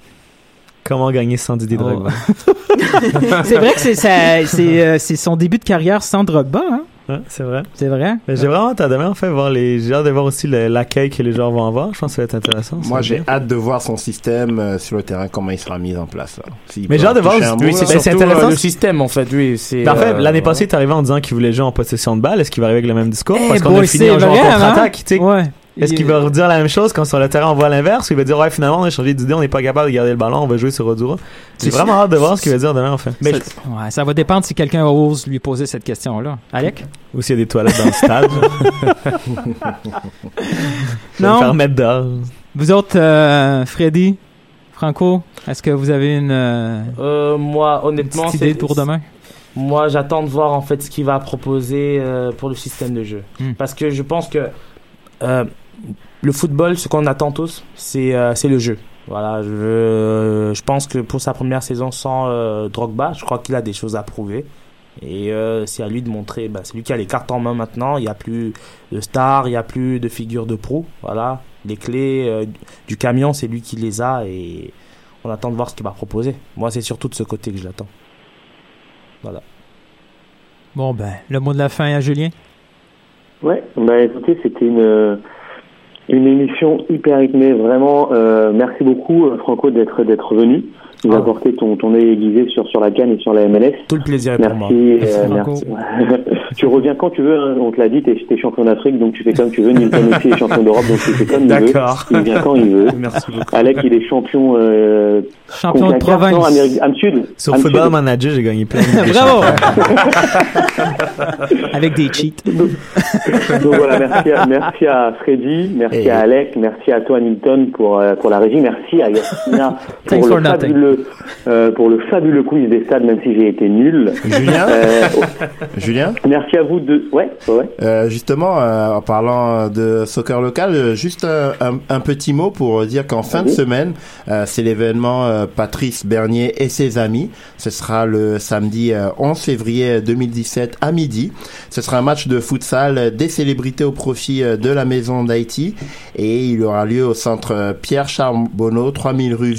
Comment gagner sans Didier Oh. Drogba? c'est vrai que c'est, sa- c'est, euh, c'est son début de carrière sans Drogba, hein? Ouais, c'est vrai. C'est vrai? Mais j'ai vraiment hâte à demain, en fait, voir les, j'ai hâte de voir aussi le- l'accueil que les joueurs vont avoir. Je pense que ça va être intéressant. Moi, j'ai bien. hâte de voir son système euh, sur le terrain, comment il sera mis en place. Mais j'ai hâte de voir mot, oui, c'est c'est intéressant. euh, le système en fait, oui. C'est. Mais en fait, euh, l'année passée, il est arrivé en disant qu'il voulait jouer en possession de balle. Est-ce qu'il va arriver avec le même discours? Eh Parce qu'on a fini en jouant en vrai, hein? contre-attaque. Ouais. Est-ce qu'il va redire la même chose quand sur le terrain on voit l'inverse? Ou il va dire ouais finalement on a changé d'idée on n'est pas capable de garder le ballon on va jouer sur Oduro J'ai C'est- vraiment hâte de voir ce qu'il va dire demain en fait Mais ouais, ça va dépendre si quelqu'un ose lui poser cette question-là. Alec? ou s'il y a des toilettes dans le stade Non. faire mettre dehors Vous autres, euh, Freddy, Franco, est-ce que vous avez une, euh, euh, moi, une honnêtement, petite idée pour demain? Moi, j'attends de voir en fait ce qu'il va proposer euh, pour le système de jeu. Hmm. Parce que je pense que euh, le football, ce qu'on attend tous, c'est euh, c'est le jeu. Voilà, je, je pense que pour sa première saison sans euh, Drogba, je crois qu'il a des choses à prouver. Et euh, c'est à lui de montrer, bah, c'est lui qui a les cartes en main maintenant. Il n'y a plus de stars, il n'y a plus de figures de pro. Voilà, les clés euh, du camion, c'est lui qui les a et on attend de voir ce qu'il va proposer. Moi, c'est surtout de ce côté que je l'attends. Voilà. Bon, ben, le mot de la fin à Julien? Ouais, bah écoutez, c'était une une émission hyper rythmée, vraiment. Euh, merci beaucoup euh, Franco d'être d'être venu, nous ah. apporter ton, ton œil aiguisé sur, sur la canne et sur la MLS. Tout le plaisir merci, pour euh, tu reviens quand tu veux, hein. on te l'a dit, t'es es champion d'Afrique, donc tu fais comme tu veux. Nilton aussi est champion d'Europe, donc tu fais comme il veut. Il vient quand il veut. Merci beaucoup. Alec, il est champion... Euh, champion de province. Non, Sur Football Sud. Manager, j'ai gagné plein Bravo Avec des cheats. Donc, voilà, merci à, merci à Freddy, merci à eh. Alec, merci à toi, Nilton, pour, euh, pour la régie, merci à Yasmina pour Thanks le euh, pour le fabuleux quiz des stades, même si j'ai été nul. Julien. Euh, Julien Merci à vous de... Ouais, ouais. Euh, justement, euh, en parlant de soccer local, euh, juste un, petit mot pour dire qu'en fin de semaine, c'est l'événement Patrice Bernier et ses amis. Ce sera le samedi 11 février 2017 à midi. Ce sera un match de futsal des célébrités au profit de la Maison d'Haïti et il aura lieu au centre Pierre Charbonneau, 3000 rue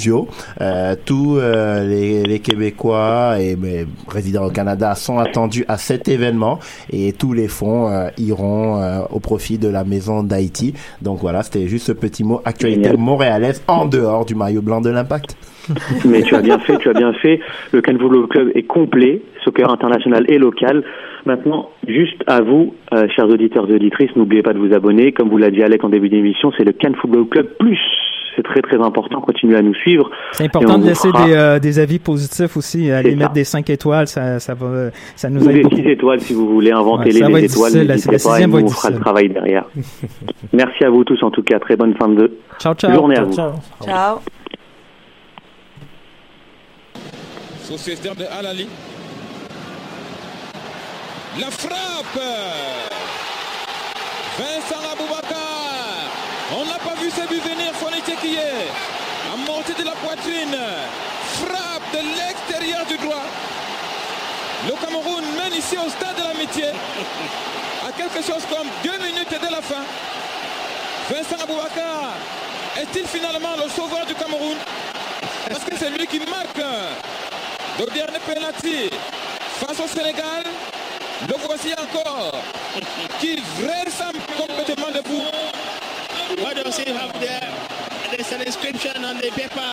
tout euh, les, les Québécois et mais, résidents au Canada sont attendus à cet événement et tous les fonds euh, iront euh, au profit de la Maison d'Haïti. Donc voilà, c'était juste ce petit mot actualité Génial. montréalaise en dehors du maillot blanc de l'Impact. Mais tu as bien fait, tu as bien fait. Le Can Football Club est complet, soccer international et local. Maintenant, juste à vous, euh, chers auditeurs et auditrices, n'oubliez pas de vous abonner. Comme vous l'a dit Alec en début d'émission, c'est le Can Football Club Plus. C'est très très important. Continuez à nous suivre. C'est important de laisser fera- des, euh, des avis positifs aussi. Aller C'est mettre ça. des 5 étoiles, ça, ça va, ça nous Ou aide des beaucoup. petites étoiles si vous voulez inventer Ouais, les, ça va les être étoiles. la- la pas et sixième nous va être on fera le travail derrière. Merci à vous tous en tout cas. Très bonne fin de Ciao, ciao. journée à Ciao, vous. ciao. Ciao. De Alali. La frappe Vincent Aboubakar On n'a pas vu ce but venir, Fonete qui est amorti de la poitrine. Frappe de l'extérieur du droit. Le Cameroun mène ici au stade de l'amitié. À quelque chose comme deux minutes de la fin. Vincent Aboubakar est-il finalement le sauveur du Cameroun? Parce que c'est lui qui marque le dernier penalty face au Sénégal. Le voici encore qui ressemble complètement de vous. What does he have there? There's an inscription on the paper.